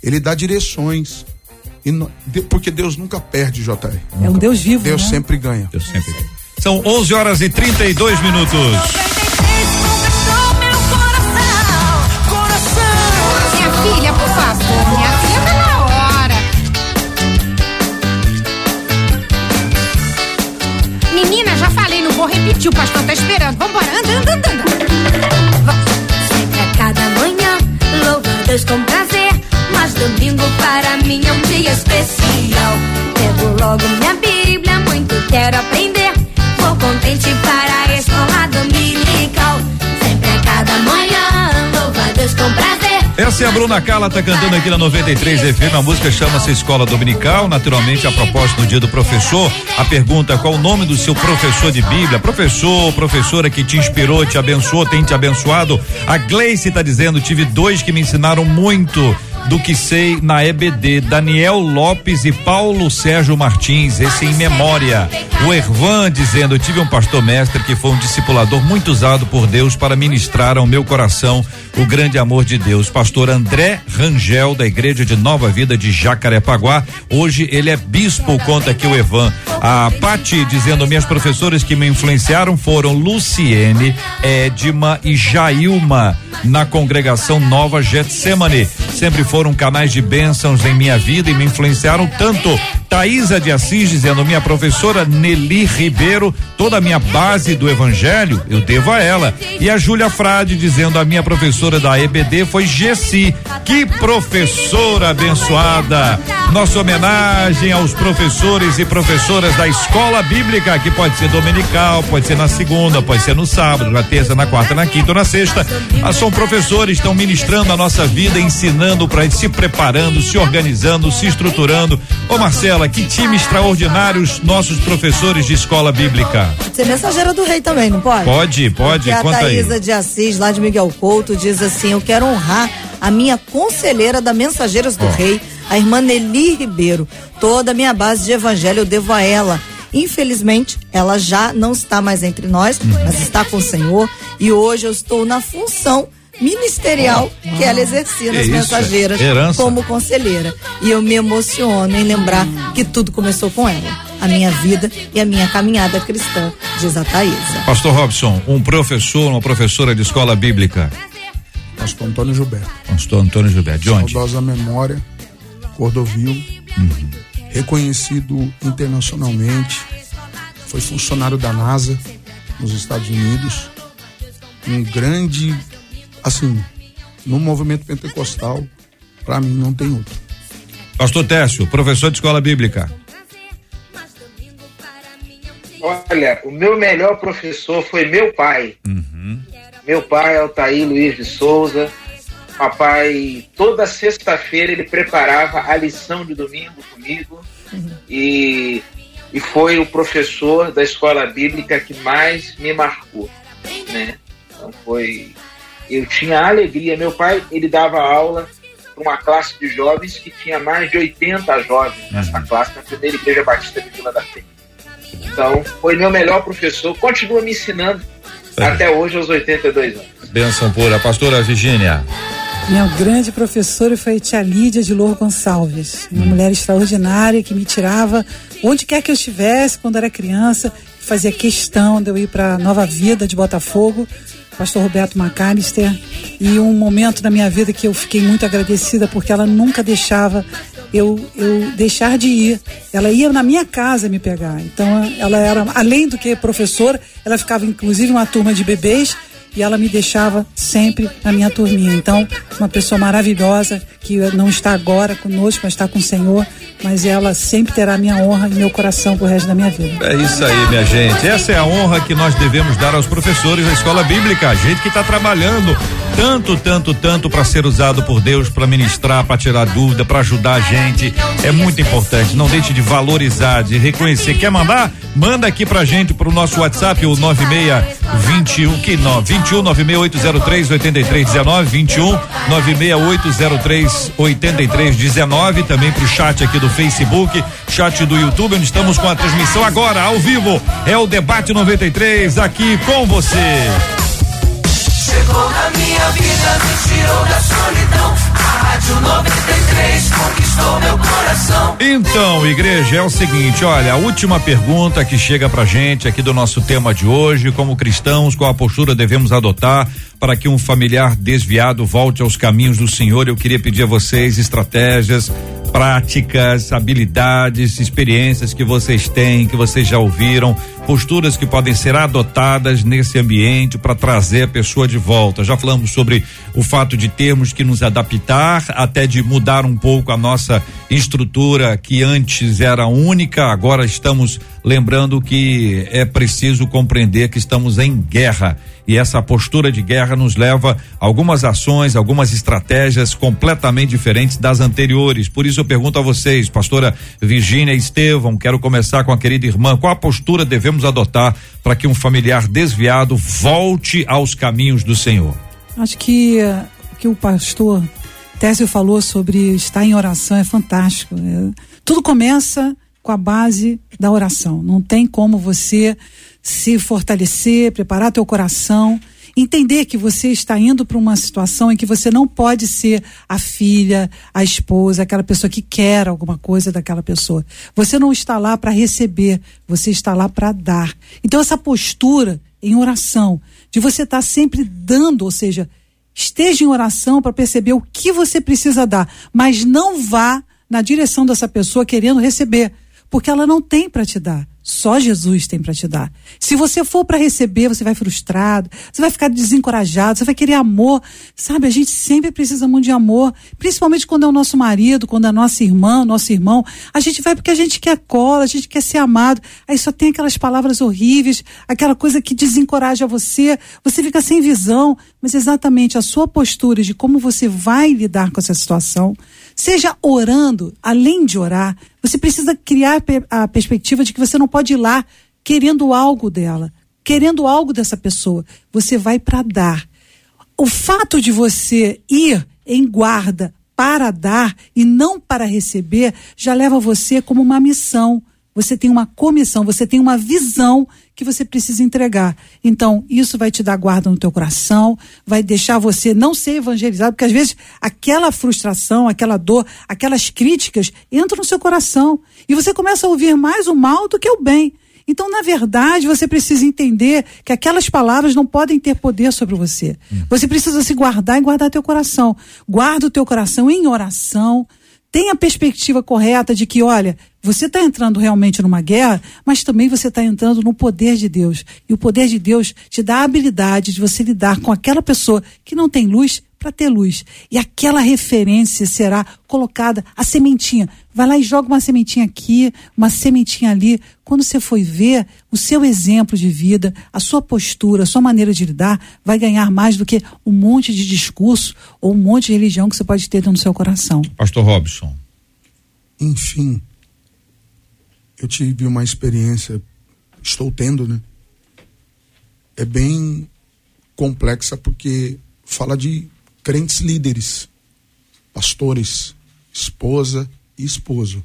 ele dá direções. E de- porque Deus nunca perde, JR. É um Deus vivo. Deus né? sempre ganha. Eu sempre. São 11 horas e 32 minutos. O pastor tá esperando. Vambora, anda, anda, anda. Sempre a cada manhã, louvo Deus com prazer. Mas domingo para mim é um dia especial. Pego logo minha Bíblia, muito quero aprender. Essa é a Bruna Carla, tá cantando aqui na 93 FM. A música chama-se Escola Dominical. Naturalmente, a propósito do dia do professor, a pergunta: qual o nome do seu professor de Bíblia? Professor, professora que te inspirou, te abençoou, tem te abençoado. A Gleice tá dizendo: tive dois que me ensinaram muito do que sei na EBD, Daniel Lopes e Paulo Sérgio Martins, esse em memória. O Ervan dizendo: tive um pastor mestre que foi um discipulador muito usado por Deus para ministrar ao meu coração o grande amor de Deus. Pastor André Rangel, da Igreja de Nova Vida de Jacarepaguá. Hoje ele é bispo, conta aqui o Evan. A Pati dizendo: minhas professoras que me influenciaram foram Luciene, Edma e Jailma, na congregação Nova Getsemane. Sempre foram canais de bênçãos em minha vida e me influenciaram tanto. Thaisa de Assis dizendo: minha professora Nelly Ribeiro, toda a minha base do evangelho eu devo a ela. E a Júlia Frade dizendo: a minha professora da EBD foi Gessi. Que professora abençoada! Nossa homenagem aos professores e professoras da escola bíblica, que pode ser dominical, pode ser na segunda, pode ser no sábado, na terça, na quarta, na quinta ou na sexta. Mas são professores, estão ministrando a nossa vida, ensinando para se preparando, se organizando, se estruturando. Ô Marcela, que time extraordinário os nossos professores de escola bíblica. Ser mensageira do rei também, não pode? Pode, pode, Porque a conta aí. De Assis, lá de Miguel Couto, diz assim: Eu quero honrar a minha conselheira da Mensageiras do Rei, a irmã Nelly Ribeiro. Toda a minha base de evangelho eu devo a ela. Infelizmente, ela já não está mais entre nós, Uhum. mas está com o Senhor. E hoje eu estou na função ministerial que ela exercia nas isso, mensageiras herança. como conselheira. E eu me emociono em lembrar que tudo começou com ela. A minha vida e a minha caminhada cristã, diz a Thaisa. Pastor Robson, um professor, uma professora de escola bíblica. Pastor Antônio Gilberto. Pastor Antônio Gilberto, de onde? Saudosa memória, Cordovil, reconhecido internacionalmente, foi funcionário da NASA nos Estados Unidos, um grande, assim, no movimento pentecostal, para mim não tem outro. Pastor Técio, professor de escola bíblica. Olha, o meu melhor professor foi meu pai. Meu pai, Altair Luiz de Souza. Papai, toda sexta-feira ele preparava a lição de domingo comigo e, e foi o professor da escola bíblica que mais me marcou, né? Então foi eu tinha alegria. Meu pai, ele dava aula para uma classe de jovens que tinha mais de 80 jovens nessa classe na primeira igreja batista de Vila da Penha. Então, foi meu melhor professor, continua me ensinando É. até hoje aos 82 anos. Benção pura. Pastora Virgínia. Meu grande professor foi tia Lídia de Louro Gonçalves, uma mulher extraordinária que me tirava onde quer que eu estivesse quando era criança, fazia questão de eu ir para Nova Vida de Botafogo, pastor Roberto McAllister, e um momento da minha vida que eu fiquei muito agradecida porque ela nunca deixava eu, eu deixar de ir. Ela ia na minha casa me pegar. Então ela era, além do que professora, ela ficava inclusive uma turma de bebês e ela me deixava sempre na minha turminha. Então, uma pessoa maravilhosa que não está agora conosco, mas está com o Senhor, mas ela sempre terá minha honra e meu coração pro resto da minha vida. É isso aí, minha gente. Essa é a honra que nós devemos dar aos professores da escola bíblica, a gente que está trabalhando tanto, tanto, tanto para ser usado por Deus, para ministrar, para tirar dúvida, para ajudar a gente. É muito importante. Não deixe de valorizar, de reconhecer. Quer mandar? Manda aqui pra gente pro nosso WhatsApp, o 9621 que não, 21 96803 8319, 21 96803 8319, também pro chat aqui do Facebook, chat do YouTube, onde estamos com a transmissão agora ao vivo. É o debate 93 aqui com você. Chegou na minha vida, me tirou da solidão. A Rádio 93 conquistou meu coração. Então, igreja, é o seguinte, olha, a última pergunta que chega pra gente aqui do nosso tema de hoje, como cristãos, qual a postura devemos adotar para que um familiar desviado volte aos caminhos do Senhor? Eu queria pedir a vocês estratégias, práticas, habilidades, experiências que vocês têm, que vocês já ouviram, posturas que podem ser adotadas nesse ambiente para trazer a pessoa de volta. Já falamos sobre o fato de termos que nos adaptar, até de mudar um pouco a nossa estrutura que antes era única, agora estamos lembrando que é preciso compreender que estamos em guerra e essa postura de guerra nos leva a algumas ações, algumas estratégias completamente diferentes das anteriores. Por isso eu pergunto a vocês, pastora Virgínia Estevão, quero começar com a querida irmã, qual a postura devemos adotar para que um familiar desviado volte aos caminhos do Senhor? Acho que eh, que o pastor Técio falou sobre estar em oração é fantástico. É, tudo começa com a base da oração. Não tem como você se fortalecer, preparar teu coração, entender que você está indo para uma situação em que você não pode ser a filha, a esposa, aquela pessoa que quer alguma coisa daquela pessoa. Você não está lá para receber, você está lá para dar. Então essa postura em oração, de você estar sempre dando, ou seja, esteja em oração para perceber o que você precisa dar, mas não vá na direção dessa pessoa querendo receber, porque ela não tem para te dar. Só Jesus tem para te dar. Se você for para receber, você vai frustrado, você vai ficar desencorajado, você vai querer amor. Sabe, a gente sempre precisa muito de amor, principalmente quando é o nosso marido, quando é a nossa irmã, o nosso irmão. A gente vai porque a gente quer cola, a gente quer ser amado. Aí só tem aquelas palavras horríveis, aquela coisa que desencoraja você, você fica sem visão. Mas exatamente a sua postura de como você vai lidar com essa situação, seja orando, além de orar, você precisa criar a perspectiva de que você não pode ir lá querendo algo dela, querendo algo dessa pessoa. Você vai para dar. O fato de você ir em guarda para dar e não para receber já leva você como uma missão. Você tem uma comissão, você tem uma visão que você precisa entregar. Então, isso vai te dar guarda no teu coração, vai deixar você não ser evangelizado, porque às vezes aquela frustração, aquela dor, aquelas críticas entram no seu coração e você começa a ouvir mais o mal do que o bem. Então, na verdade, você precisa entender que aquelas palavras não podem ter poder sobre você. Você precisa se guardar e guardar teu coração. Guarda o teu coração em oração, tenha a perspectiva correta de que, olha, você está entrando realmente numa guerra, mas também você está entrando no poder de Deus. E o poder de Deus te dá a habilidade de você lidar com aquela pessoa que não tem luz para ter luz. E aquela referência será colocada, a sementinha. Vai lá e joga uma sementinha aqui, uma sementinha ali. Quando você for ver, o seu exemplo de vida, a sua postura, a sua maneira de lidar, vai ganhar mais do que um monte de discurso ou um monte de religião que você pode ter dentro do seu coração. Pastor Robson. Enfim, eu tive uma experiência, estou tendo, né? É bem complexa porque fala de crentes líderes, pastores, esposa e esposo.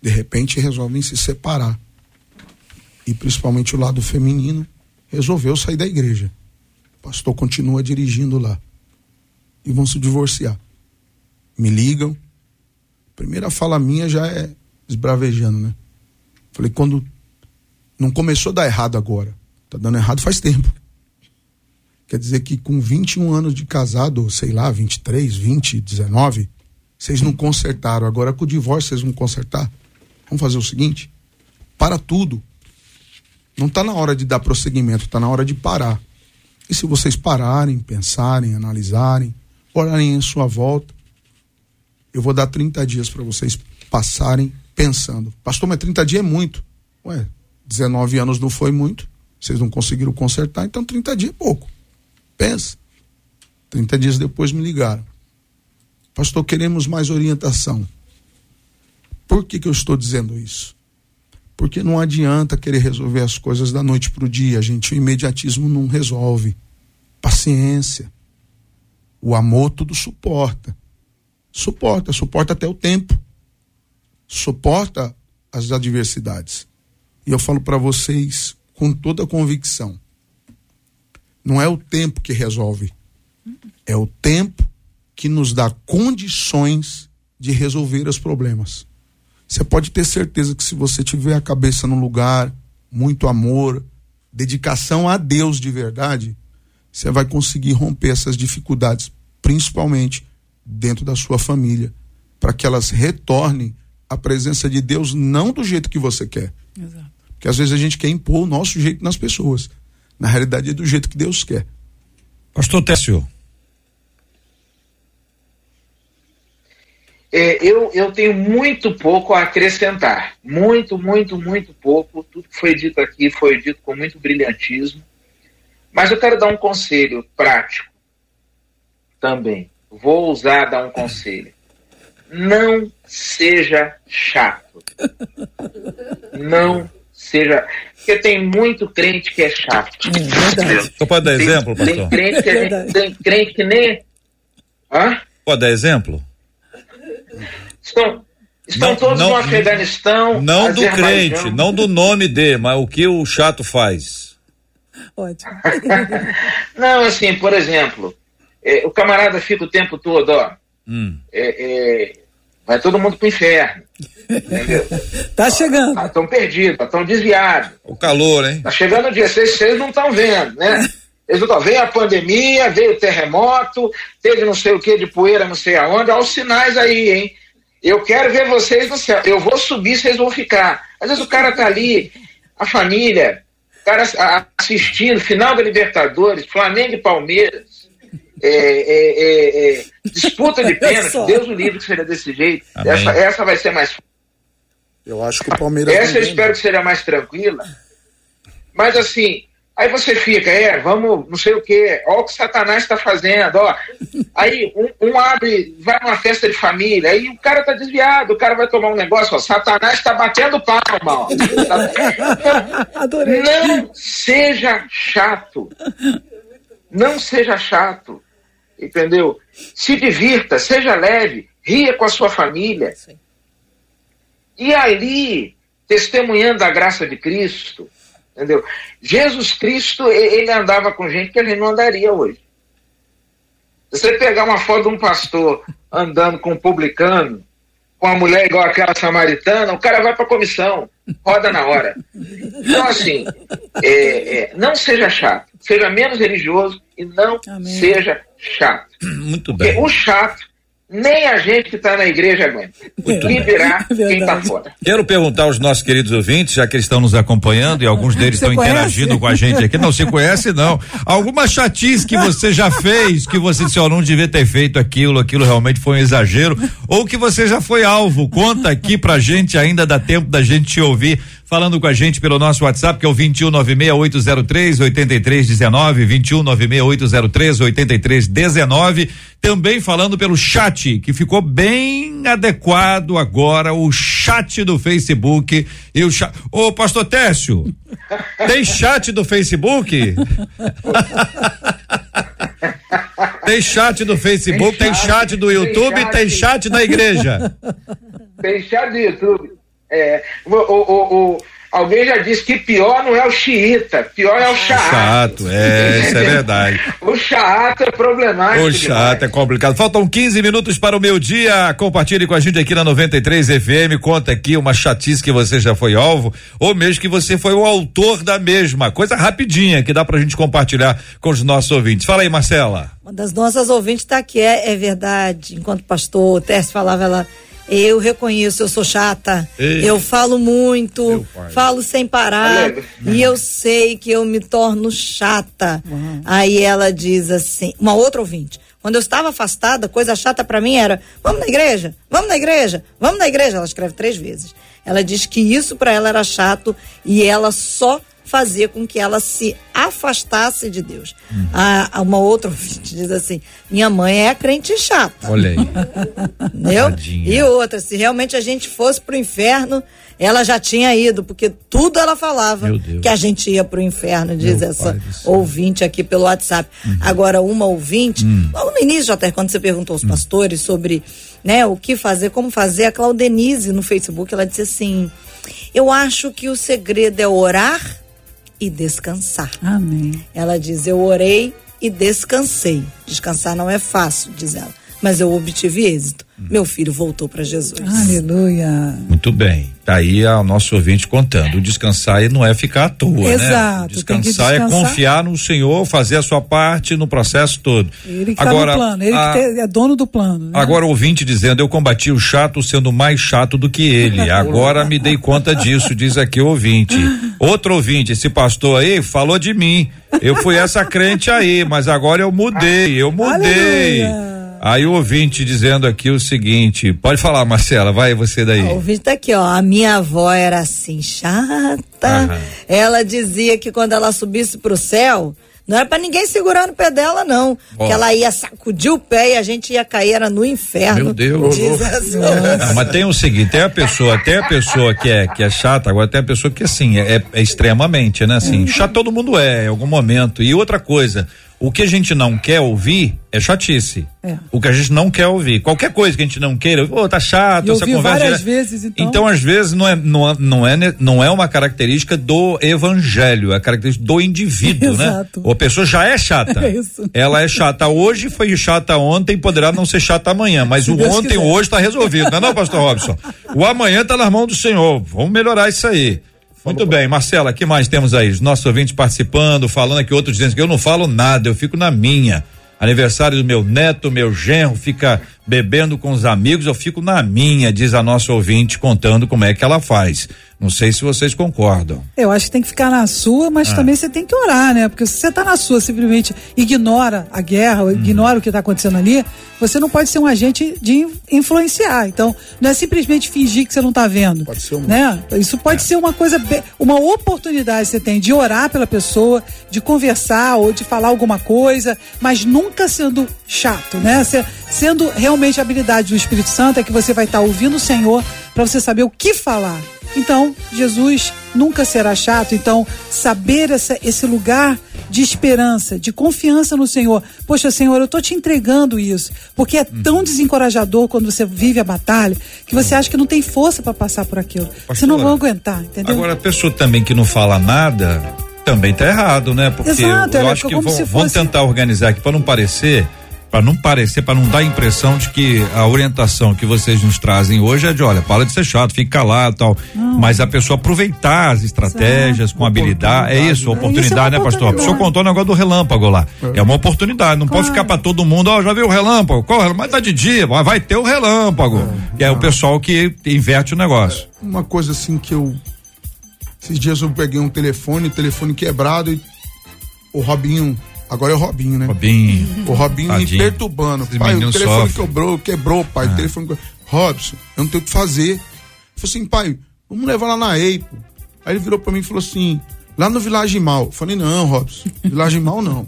De repente resolvem se separar. E principalmente o lado feminino resolveu sair da igreja. O pastor continua dirigindo lá. E vão se divorciar. Me ligam. Primeira fala minha já é esbravejando, né? Falei, quando não começou a dar errado agora, tá dando errado faz tempo. Quer dizer que com 21 anos de casado, sei lá, 23, 20, 19, vocês não consertaram. Agora com o divórcio vocês vão consertar. Vamos fazer o seguinte: para tudo. Não está na hora de dar prosseguimento, está na hora de parar. E se vocês pararem, pensarem, analisarem, olharem em sua volta, eu vou dar 30 dias para vocês passarem pensando. Pastor, mas 30 dias é muito. Ué, 19 anos não foi muito. Vocês não conseguiram consertar, então 30 dias é pouco. Pensa. 30 dias depois me ligaram. Pastor, queremos mais orientação. Por que, que eu estou dizendo isso? Porque não adianta querer resolver as coisas da noite para o dia, gente. O imediatismo não resolve. Paciência. O amor tudo suporta. Suporta, suporta até o tempo. Suporta as adversidades. E eu falo para vocês com toda convicção: não é o tempo que resolve, é o tempo que nos dá condições de resolver os problemas. Você pode ter certeza que se você tiver a cabeça no lugar, muito amor, dedicação a Deus de verdade, você vai conseguir romper essas dificuldades, principalmente dentro da sua família, para que elas retornem à presença de Deus não do jeito que você quer. Exato. Porque às vezes a gente quer impor o nosso jeito nas pessoas. Na realidade é do jeito que Deus quer. Pastor Técio. É, eu, eu tenho muito pouco a acrescentar. Muito, muito, muito pouco. Tudo que foi dito aqui foi dito com muito brilhantismo. Mas eu quero dar um conselho prático também. Vou usar dar um conselho. Não seja chato. Não seja. Porque tem muito crente que é chato. Você pode dar Tem- exemplo, Tem pastor? crente que, gente, tem crente que nem. Hã? Pode dar exemplo? Estão, estão Não, todos não- no Afeganistão. Não do crente, não do nome de, mas o que o chato faz. Ótimo. Não, assim, por exemplo, é, o camarada fica o tempo todo, ó. Hum. é, é, vai todo mundo pro inferno. Entendeu? Tá chegando. Estão perdidos, estão desviados. O calor, hein? Tá chegando o dia 6, vocês não estão vendo, né? Eles estão. Veio a pandemia, veio o terremoto, teve não sei o que de poeira, não sei aonde. Olha os sinais aí, hein? Eu quero ver vocês no céu. Eu vou subir, vocês vão ficar. Às vezes o cara tá ali, a família, o cara assistindo, final da Libertadores, Flamengo e Palmeiras. é, é, é, é, disputa de pênalti. Deus o livre que seja desse jeito. Amém. Essa, essa vai ser mais Eu acho que o Palmeiras. essa eu vem, espero que seja mais tranquila. Mas assim, aí você fica, é, vamos, não sei o quê, ó o que Satanás está fazendo, ó. Aí um, um abre, vai numa festa de família, aí o cara tá desviado, o cara vai tomar um negócio, ó, Satanás está batendo palma, ó. Adorei. Não seja chato. Não seja chato. Entendeu? Se divirta, seja leve, ria com a sua família. E ali, testemunhando a graça de Cristo, entendeu? Jesus Cristo, e- ele andava com gente que a gente não andaria hoje. Se você pegar uma foto de um pastor andando com um publicano, com uma mulher igual aquela samaritana, o cara vai para a comissão, roda na hora. Então, assim, é, é, não seja chato, seja menos religioso e não Amém. seja chato. Muito Porque bem. o chato, nem a gente que está na igreja aguenta. Muito bem. virá quem está Verdade. fora. Quero perguntar aos nossos queridos ouvintes, já que eles estão nos acompanhando e alguns deles estão interagindo com a gente aqui. Não se conhece, não. Alguma chatice que você já fez, que você disse, ó, não devia ter feito aquilo, aquilo realmente foi um exagero, ou que você já foi alvo. Conta aqui pra gente, ainda dá tempo da gente te ouvir. Falando com a gente pelo nosso WhatsApp, que é o 2196803 8319, 2196803 8319. Também falando pelo chat, que ficou bem adequado agora, o chat do Facebook e o chat. Ô, pastor Técio, tem chat do Facebook? Tem chat do Facebook, tem Tem chat, chat, do tem YouTube, chat. tem chat da igreja. Tem chat do YouTube. É, o, o- o- alguém já disse que pior não é o xiita, pior é o chato. Chato, é, isso é verdade. O chato é problemático. O chato é complicado. Faltam 15 minutos para o meu dia. Compartilhe com a gente aqui na 93 FM. Conta aqui uma chatice que você já foi alvo, ou mesmo que você foi o autor da mesma. Coisa rapidinha que dá pra gente compartilhar com os nossos ouvintes. Fala aí, Marcela. Uma das nossas ouvintes está aqui, é, é verdade. Enquanto o pastor Tess falava, ela. Eu reconheço, eu sou chata. Ei. Eu falo muito, falo sem parar. Alegre. E eu sei que eu me torno chata. Aí ela diz assim: uma outra ouvinte. Quando eu estava afastada, coisa chata pra mim era: vamos na igreja, vamos na igreja, vamos na igreja. Ela escreve três vezes. Ela diz que isso pra ela era chato e ela só fazia com que ela se afastasse de Deus. A, a uma outra ouvinte diz assim: minha mãe é a crente chata. Olha aí. Entendeu? Tadinha. E outra, se realmente a gente fosse pro inferno, ela já tinha ido, porque tudo ela falava que a gente ia pro inferno, diz Meu essa ouvinte aqui pelo WhatsApp. Agora, uma ouvinte, Hum. logo no início, até quando você perguntou aos pastores sobre né, o que fazer, como fazer, a Claudenise no Facebook, ela disse assim: Eu acho que o segredo é orar e descansar. Amém. Ela diz: Eu orei e descansei. Descansar não é fácil, diz ela, mas eu obtive êxito. Meu filho voltou para Jesus. Aleluia. Muito bem. Tá aí o nosso ouvinte contando. O descansar não é ficar à toa, Exato, né? que Descansar, é descansar. confiar no Senhor, fazer a sua parte no processo todo. Ele que Agora, tá no plano, ele a- que é dono do plano. né? Agora, ouvinte dizendo, eu combati o chato sendo mais chato do que ele. Agora me dei conta disso, diz aqui o ouvinte. Outro ouvinte, esse pastor aí falou de mim. Eu fui essa crente aí, mas agora eu mudei, eu mudei. Aleluia. Aí o ouvinte dizendo aqui o seguinte, pode falar, Marcela, vai você daí. O ouvinte tá aqui, ó. A minha avó era assim, chata. Aham. Ela dizia que quando ela subisse pro céu, não era pra ninguém segurar no pé dela, não. Ó. Que ela ia sacudir o pé e a gente ia cair era no inferno. Meu Deus. Diz essa Não, mas tem o seguinte, tem a pessoa, tem a pessoa que é, que é chata, agora tem a pessoa que assim, é, é extremamente, né? Assim, chato todo mundo é, em algum momento. E outra coisa, o que a gente não quer ouvir é chatice. É. O que a gente não quer ouvir. Qualquer coisa que a gente não queira, ô, tá chato, E essa ouvi conversa. várias vezes, então. Então, às vezes, não é, não, não, é, não é uma característica do evangelho, é característica do indivíduo, né? Exato. Ou a pessoa já é chata. É isso. Ela é chata hoje, foi chata ontem, poderá não ser chata amanhã, mas Se o Deus ontem, quiser. hoje está resolvido, não é não, pastor Robson? O amanhã está nas mãos do Senhor. Vamos melhorar isso aí. Muito bem, Marcela, que mais temos aí? Os nossos ouvintes participando, falando aqui, outros dizendo que eu não falo nada, eu fico na minha. Aniversário do meu neto, meu genro, fica bebendo com os amigos, eu fico na minha, diz a nossa ouvinte, contando como é que ela faz. Não sei se vocês concordam. Eu acho que tem que ficar na sua, Ah. mas também você tem que orar, né? Porque se você tá na sua, simplesmente ignora a guerra, Hum. ou ignora o que tá acontecendo ali, você não pode ser um agente de in- influenciar. Então, não é simplesmente fingir que você não tá vendo. Pode ser uma- Né? Isso É. pode ser uma coisa, uma oportunidade que você tem de orar pela pessoa, de conversar ou de falar alguma coisa, mas nunca sendo chato, né? Se- sendo realmente a habilidade do Espírito Santo é que você vai estar ouvindo o Senhor para você saber o que falar. Então, Jesus nunca será chato. Então, saber essa, esse lugar de esperança, de confiança no Senhor. Poxa, Senhor, eu tô te entregando isso. Porque é Uhum. tão desencorajador quando você vive a batalha que você acha que não tem força para passar por aquilo. você não vai aguentar, entendeu? Agora, a pessoa também que não fala nada, também tá errado, né? Porque Exato, eu, eu ela acho que vão, se vão fosse- tentar organizar aqui para não parecer, para não parecer, para não dar a impressão de que a orientação que vocês nos trazem hoje é de, olha, para de ser chato, fica calado, tal. Mas a pessoa aproveitar as estratégias com habilidade, é isso, Oportunidade, oportunidade, né? né, Isso é uma pastor? O senhor oportunidade. contou o negócio do relâmpago lá. É, uma oportunidade, não pode ficar para todo mundo, ó, já viu o relâmpago? Qual relâmpago? Mas tá de dia, vai ter o relâmpago. Que é o pessoal que inverte o negócio. Uma coisa assim que eu. Esses dias eu peguei um telefone, telefone quebrado e o Robinho. Agora é o Robinho, né? Robinho. O Robinho me Tadinho. perturbando. Esses pai, o telefone sofrem. quebrou, quebrou, pai. Ah. O telefone quebrou. Robson, eu não tenho o que fazer. Eu falei assim, pai, vamos levar lá na EIPO. Aí ele virou pra mim e falou assim, lá no Village Mal. Eu falei, não, Robson, Village Mal não.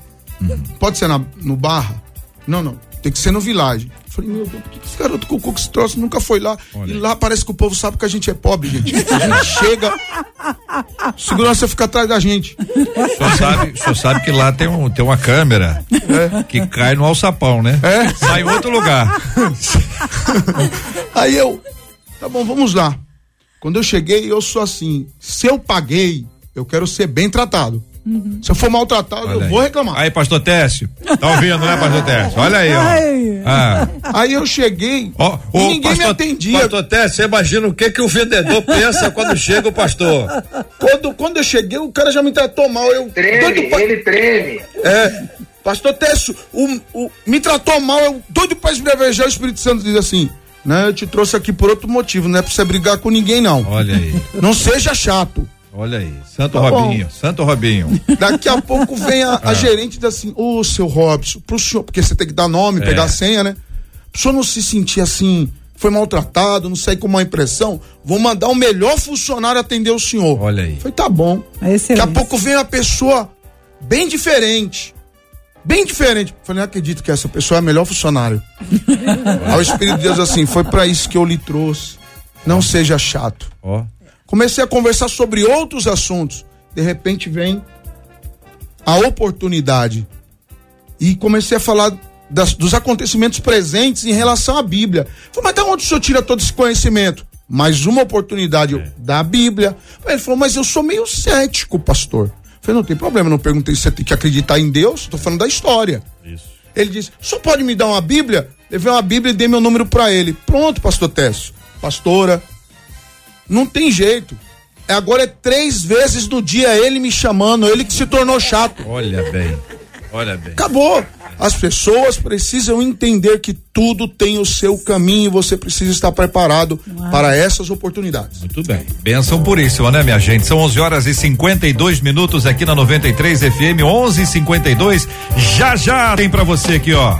Pode ser na, no Barra? Não, não. Tem que ser no Village. Falei, meu Deus, por que esse garoto cocô que esse troço nunca foi lá? E lá parece que o povo sabe que a gente é pobre, gente. A gente chega, segurança fica atrás da gente. O senhor sabe, senhor sabe que lá tem, um, tem uma câmera que cai no alçapão, né? É. Sai em outro lugar. Aí eu, tá bom, vamos lá. Quando eu cheguei, eu sou assim, se eu paguei, eu quero ser bem tratado. Se eu for maltratado, eu Olha vou aí. reclamar. Aí, pastor Técio. Tá ouvindo, né, pastor Técio? Olha aí, ó. Ah. Aí eu cheguei Ó, e ninguém me pastor- atendia. Pastor Tess, você imagina o que que o vendedor pensa quando chega o pastor? Quando, quando eu cheguei, o cara já me tratou mal. Eu, Treme, doido pra- ele treme. É, pastor Técio, o, o- me tratou mal, eu doido pra esbrevejar, o Espírito Santo diz assim, né, eu te trouxe aqui por outro motivo, não é pra você brigar com ninguém não. Olha aí. Não seja chato. Olha aí. Santo Tá bom. Robinho. Santo Robinho. Daqui a pouco vem a, Ah. a gerente e diz assim, ô seu Robson, pro senhor, porque você tem que dar nome, É. pegar a senha, né? Pro senhor não se sentir assim, foi maltratado, não sair com uma impressão, vou mandar o melhor funcionário atender o senhor. Olha aí. Foi, tá bom. É Daqui a pouco vem uma pessoa bem diferente. Bem diferente. Falei, não acredito que essa pessoa é a melhor funcionário. Aí o Espírito de Deus assim, foi pra isso que eu lhe trouxe. Não seja chato. Ó. Comecei a conversar sobre outros assuntos. De repente vem a oportunidade. E comecei a falar das- dos acontecimentos presentes em relação à Bíblia. Falei, mas de onde o senhor tira todo esse conhecimento? Mais uma oportunidade eu, da Bíblia. Ele falou, mas eu sou meio cético, pastor. Eu Falei, não tem problema, não perguntei se você tem que acreditar em Deus, estou falando da história. Ele disse, o senhor pode me dar uma Bíblia? Levei uma Bíblia e dei meu número para ele. Pronto, pastor Técio. Pastora, não tem jeito. É, Agora é três vezes no dia ele me chamando, ele que se tornou chato. Olha bem. Olha bem. Acabou. As pessoas precisam entender que tudo tem o seu caminho e você precisa estar preparado para essas oportunidades. Muito bem. Benção puríssima, né, minha gente? São 11 horas e 52 minutos aqui na 93 FM, 11 e 52 Já já tem pra você aqui, ó.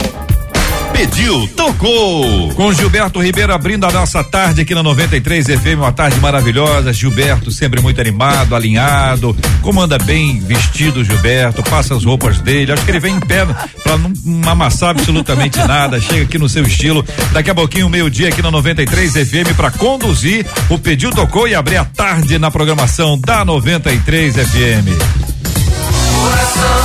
Pediu, tocou. Com Gilberto Ribeiro abrindo a nossa tarde aqui na 93 FM, uma tarde maravilhosa. Gilberto sempre muito animado, alinhado, comanda bem vestido Gilberto, passa as roupas dele. Acho que ele vem em pé não, não amassar absolutamente nada. Chega aqui no seu estilo. Daqui a pouquinho, meio-dia aqui na 93 FM para conduzir o Pediu Tocou e abrir a tarde na programação da 93 FM. Coração,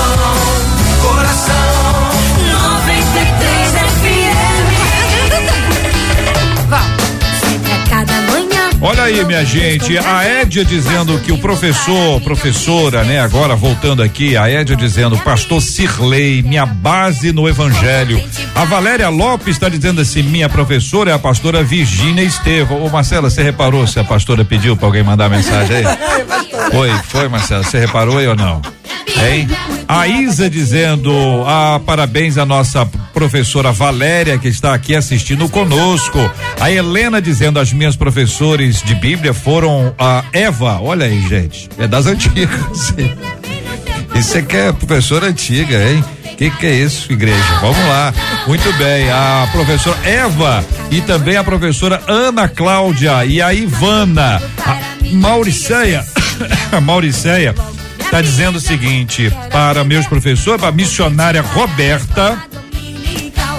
Olha aí, minha gente, a Édia dizendo que o professor, professora, né, agora voltando aqui, a Édia dizendo, pastor Cirlei, minha base no evangelho. A Valéria Lopes está dizendo assim, minha professora é a pastora Virgínia Estevão. Ô Marcela, você reparou se a pastora pediu para alguém mandar mensagem aí? Foi, foi, Marcela, você reparou aí ou não? Hein? A Isa dizendo, ah, parabéns à nossa professora Valéria que está aqui assistindo conosco. A Helena dizendo, as minhas professores de Bíblia foram a Eva, olha aí, gente, é das antigas. Isso é que é professora antiga, hein? Que que é isso, igreja? Vamos lá. Muito bem. A professora Eva e também a professora Ana Cláudia e a Ivana. A Mauriceia. A Mauriceia está dizendo o seguinte: para meus professores, para a missionária Roberta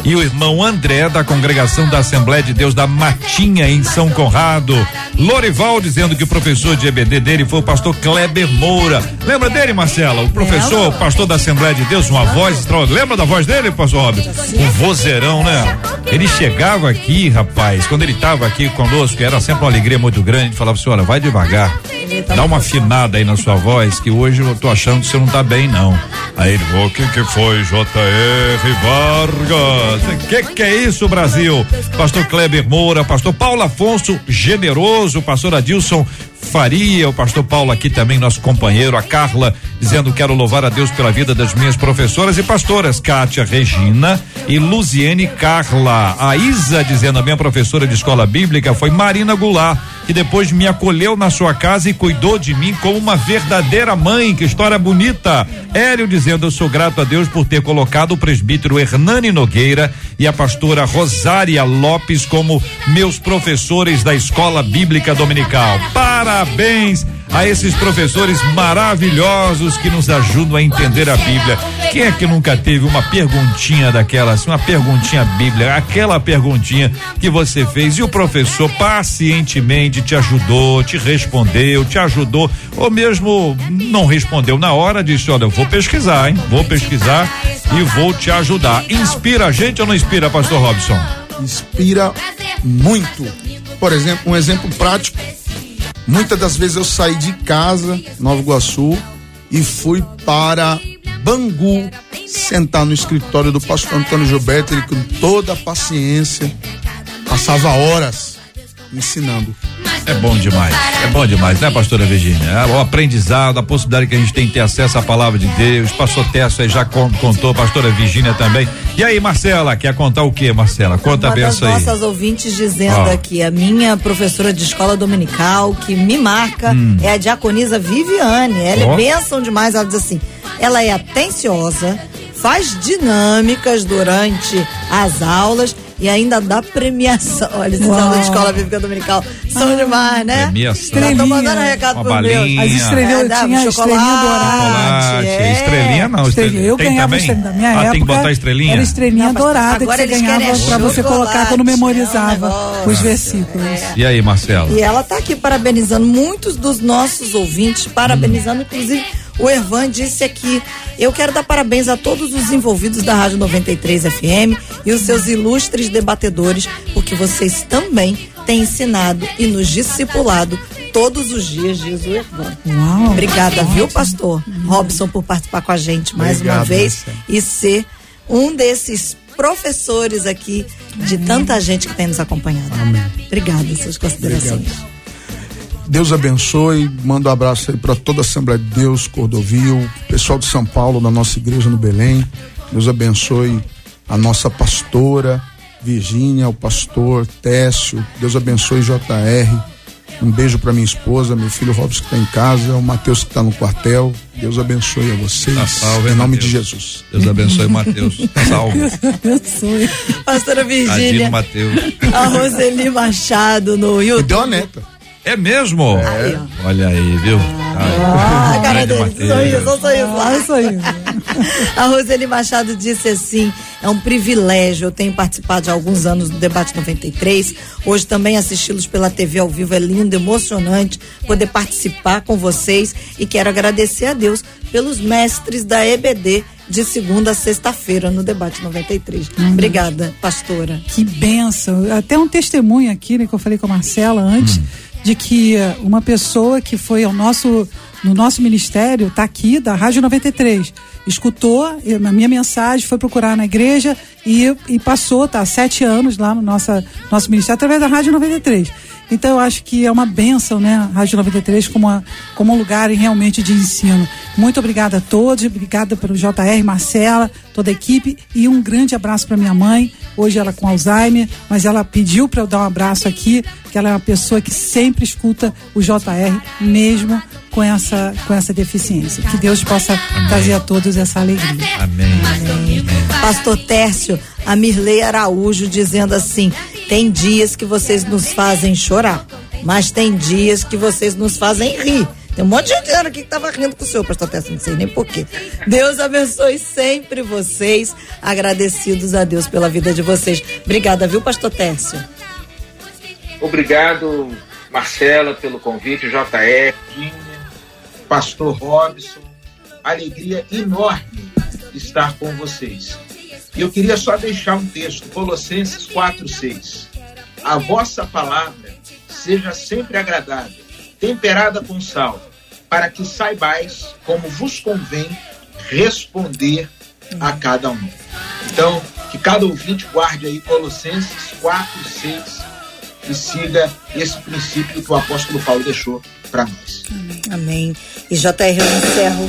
e o irmão André da congregação da Assembleia de Deus da Matinha em São Conrado. Lorival dizendo que o professor de EBD dele foi o pastor Kleber Moura. Lembra dele, Marcela? O professor, o pastor da Assembleia de Deus, uma voz extraordinária. Lembra da voz dele, pastor Robson? Um vozeirão, né? Ele chegava aqui, rapaz, quando ele estava aqui conosco, era sempre uma alegria muito grande. Falava assim: olha, vai devagar. Dá uma afinada aí na sua voz, que hoje eu tô achando que você não tá bem, não. Aí ele, o que que foi, J.R. Vargas? Que que é isso, Brasil? Pastor Kleber Moura, pastor Paulo Afonso Generoso, pastor Adilson Faria, o pastor Paulo aqui também, nosso companheiro, a Carla, dizendo quero louvar a Deus pela vida das minhas professoras e pastoras, Kátia Regina e Luziene Carla. A Isa dizendo a minha professora de escola bíblica foi Marina Goulart, que depois me acolheu na sua casa e cuidou de mim como uma verdadeira mãe. Que história bonita. Hélio dizendo eu sou grato a Deus por ter colocado o presbítero Hernani Nogueira e a pastora Rosária Lopes como meus professores da escola bíblica dominical. Parabéns a esses professores maravilhosos que nos ajudam a entender a Bíblia. Quem é que nunca teve uma perguntinha daquelas, uma perguntinha bíblica, aquela perguntinha que você fez e o professor pacientemente te ajudou, te respondeu, te ajudou, ou mesmo não respondeu na hora, disse: Olha, eu vou pesquisar, hein? Vou pesquisar e vou te ajudar. Inspira a gente ou não inspira, Pastor Robson? Inspira muito. Por exemplo, um exemplo prático. Muitas das vezes eu saí de casa, Nova Iguaçu, e fui para Bangu, sentar no escritório do pastor Antônio Gilberto, ele com toda a paciência, passava horas ensinando. É bom demais, é bom demais, né, pastora Virgínia? É O aprendizado, a possibilidade que a gente tem de ter acesso à palavra de Deus, pastor Tessa aí já con- contou, pastora Virgínia também. E aí, Marcela, quer contar o que, Marcela? Conta a Uma das benção aí. nossas ouvintes dizendo Ó. aqui, a minha professora de escola dominical, que me marca, é a diaconisa Viviane. Ela Hum. Ó. é bênção demais. Ela diz assim: ela é atenciosa, faz dinâmicas durante as aulas e ainda dá premiação. Olha, esses Uau. alunos de escola bíblica dominical são demais, né? Premiação. Já tô mandando recado balinha. meus. As estrelinhas, É, dá tinha chocolate, estrelinha dourada. Chocolate, é. estrelinha não, Estrelinha. Eu tem ganhava também? estrelinha da minha ah, época. tem que botar estrelinha? Era estrelinha Não, dourada que agora você ganhava querem pra você colocar quando memorizava é um negócio. os versículos. E aí, Marcela? E ela está aqui parabenizando muitos dos nossos ouvintes, parabenizando, inclusive o Ervan disse aqui. Eu quero dar parabéns a todos os envolvidos da Rádio 93 FM e os seus ilustres debatedores, porque vocês também têm ensinado e nos discipulado todos os dias, diz o Ervan. Uau. Obrigada, viu, pastor Robson, por participar com a gente mais uma Obrigado, vez Marcelo. e ser um desses professores aqui de tanta gente que tem nos acompanhado. Obrigada, suas considerações. Deus abençoe, manda um abraço aí para toda a Assembleia de Deus, Cordovil, pessoal de São Paulo, da nossa igreja no Belém. Deus abençoe a nossa pastora Virgínia, o pastor Técio. Deus abençoe JR. Um beijo para minha esposa, meu filho Robson que está em casa, o Matheus que está no quartel. Deus abençoe a vocês. Tá salvo, hein, em nome Mateus? de Jesus. Deus abençoe o Mateus. Salve. Abençoe. Pastora Virgínia, a Roseli Machado no E YouTube. deu a neta. É mesmo? Aí, ó. Olha aí, viu? Ah, a cara dele, sorriso, sorriso lá. A Roseli Machado disse assim: é um privilégio. Eu tenho participado de alguns anos do Debate 93. Hoje também assisti-los pela TV ao vivo. É lindo, emocionante poder participar com vocês. E quero agradecer a Deus pelos mestres da EBD de segunda a sexta-feira no Debate 93. Obrigada, pastora. Que benção. Até um testemunho aqui, né, que eu falei com a Marcela antes, de que eh, uma pessoa que foi ao nosso, no nosso ministério, está aqui, da Rádio 93, escutou eh, a minha mensagem, foi procurar na igreja e, e passou, tá há sete anos lá no nossa, nosso ministério, através da Rádio 93. Então eu acho que é uma benção, né, a Rádio 93 como, uma, como um lugar realmente de ensino. Muito obrigada a todos, obrigada pelo JR, Marcela, toda a equipe e um grande abraço para minha mãe. Hoje ela com Alzheimer, mas ela pediu para eu dar um abraço aqui, que ela é uma pessoa que sempre escuta o JR, mesmo com essa, com essa deficiência. Que Deus possa trazer a todos essa alegria. Amém. Pastor Tércio, a Mirlei Araújo dizendo assim: tem dias que vocês nos fazem chorar, mas tem dias que vocês nos fazem rir. Tem um monte de gente aqui que tava rindo com o senhor, pastor Tércio, não sei nem porquê. Deus abençoe sempre vocês, agradecidos a Deus pela vida de vocês. Obrigada, viu, pastor Tércio? Obrigado, Marcela, pelo convite, JR, Pastor Robson. Alegria enorme estar com vocês. E eu queria só deixar um texto, Colossenses 4:6. A vossa palavra seja sempre agradável, temperada com sal, para que saibais como vos convém responder a cada um. Então, que cada ouvinte guarde aí Colossenses 4:6 e siga esse princípio que o apóstolo Paulo deixou para nós. Amém. E JR, eu encerro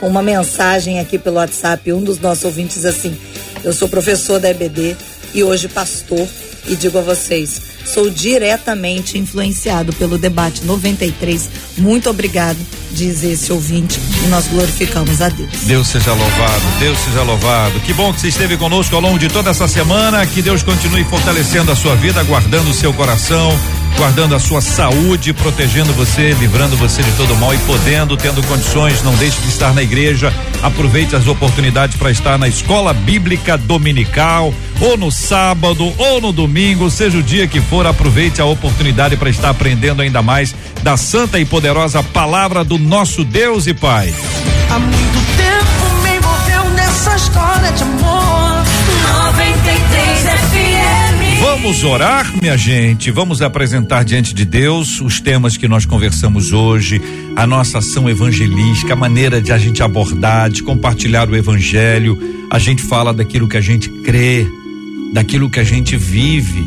com uma mensagem aqui pelo WhatsApp. Um dos nossos ouvintes assim: Eu sou professor da EBD e hoje pastor, e digo a vocês, sou diretamente influenciado pelo debate 93. Muito obrigado, diz esse ouvinte, e nós glorificamos a Deus. Deus seja louvado, Deus seja louvado. Que bom que você esteve conosco ao longo de toda essa semana. Que Deus continue fortalecendo a sua vida, guardando o seu coração. Guardando a sua saúde, protegendo você, livrando você de todo mal e podendo, tendo condições, não deixe de estar na igreja. Aproveite as oportunidades para estar na escola bíblica dominical, ou no sábado, ou no domingo, seja o dia que for, aproveite a oportunidade para estar aprendendo ainda mais da santa e poderosa palavra do nosso Deus e Pai. Há muito tempo Vamos orar, minha gente. Vamos apresentar diante de Deus os temas que nós conversamos hoje, a nossa ação evangelística, a maneira de a gente abordar, de compartilhar o evangelho. A gente fala daquilo que a gente crê, daquilo que a gente vive.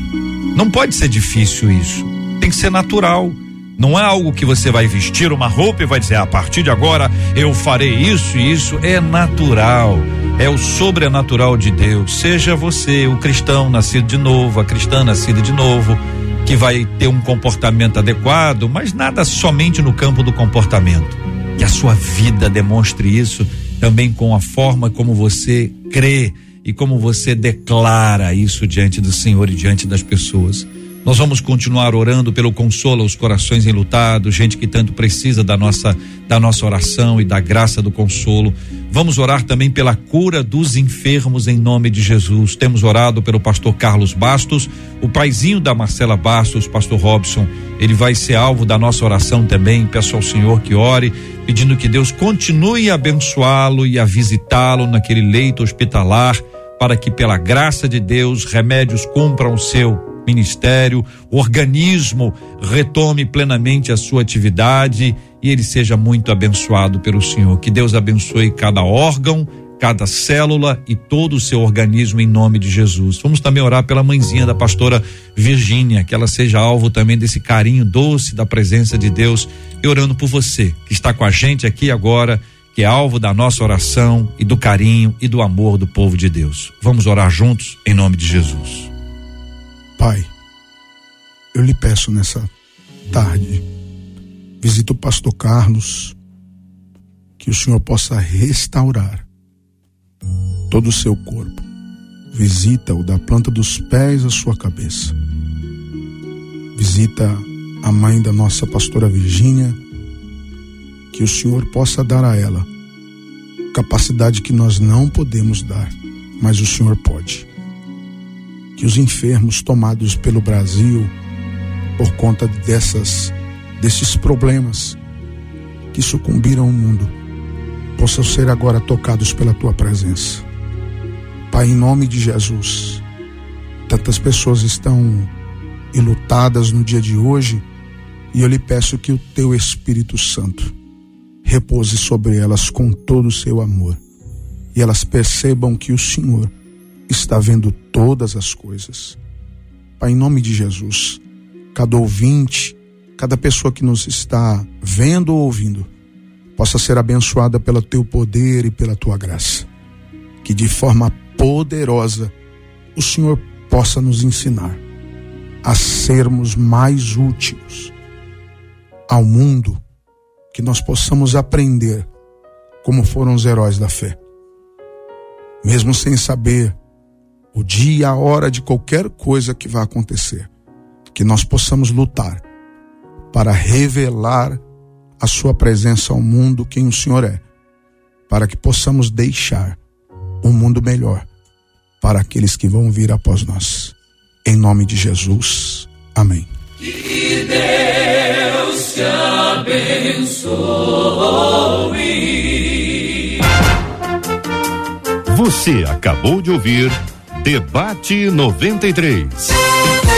Não pode ser difícil isso. Tem que ser natural. Não é algo que você vai vestir uma roupa e vai dizer, a partir de agora eu farei isso e isso. É natural. É o sobrenatural de Deus. Seja você o cristão nascido de novo, a cristã nascida de novo, que vai ter um comportamento adequado, mas nada somente no campo do comportamento. Que a sua vida demonstre isso também com a forma como você crê e como você declara isso diante do Senhor e diante das pessoas. Nós vamos continuar orando pelo consolo aos corações enlutados, gente que tanto precisa da nossa da nossa oração e da graça do consolo. Vamos orar também pela cura dos enfermos em nome de Jesus. Temos orado pelo pastor Carlos Bastos, o paizinho da Marcela Bastos, pastor Robson. Ele vai ser alvo da nossa oração também. Peço ao Senhor que ore, pedindo que Deus continue a abençoá-lo e a visitá-lo naquele leito hospitalar, para que pela graça de Deus remédios cumpram o seu ministério, organismo retome plenamente a sua atividade e ele seja muito abençoado pelo Senhor. Que Deus abençoe cada órgão, cada célula e todo o seu organismo em nome de Jesus. Vamos também orar pela mãezinha da pastora Virgínia, que ela seja alvo também desse carinho doce da presença de Deus e orando por você que está com a gente aqui agora que é alvo da nossa oração e do carinho e do amor do povo de Deus. Vamos orar juntos em nome de Jesus. Pai, eu lhe peço nessa tarde, visita o pastor Carlos, que o Senhor possa restaurar todo o seu corpo. Visita-o da planta dos pés à sua cabeça. Visita a mãe da nossa pastora Virgínia, que o Senhor possa dar a ela capacidade que nós não podemos dar, mas o Senhor pode que os enfermos tomados pelo Brasil por conta dessas desses problemas que sucumbiram ao mundo possam ser agora tocados pela tua presença. Pai, em nome de Jesus, tantas pessoas estão ilutadas no dia de hoje e eu lhe peço que o teu Espírito Santo repouse sobre elas com todo o seu amor e elas percebam que o Senhor está vendo todas as coisas. Pai, em nome de Jesus, cada ouvinte, cada pessoa que nos está vendo ou ouvindo, possa ser abençoada pelo teu poder e pela tua graça. Que de forma poderosa o Senhor possa nos ensinar a sermos mais úteis ao mundo, que nós possamos aprender como foram os heróis da fé. Mesmo sem saber o dia a hora de qualquer coisa que vai acontecer, que nós possamos lutar para revelar a sua presença ao mundo, quem o Senhor é, para que possamos deixar um mundo melhor para aqueles que vão vir após nós. Em nome de Jesus. Amém. Que Deus te abençoe. Você acabou de ouvir Debate 93.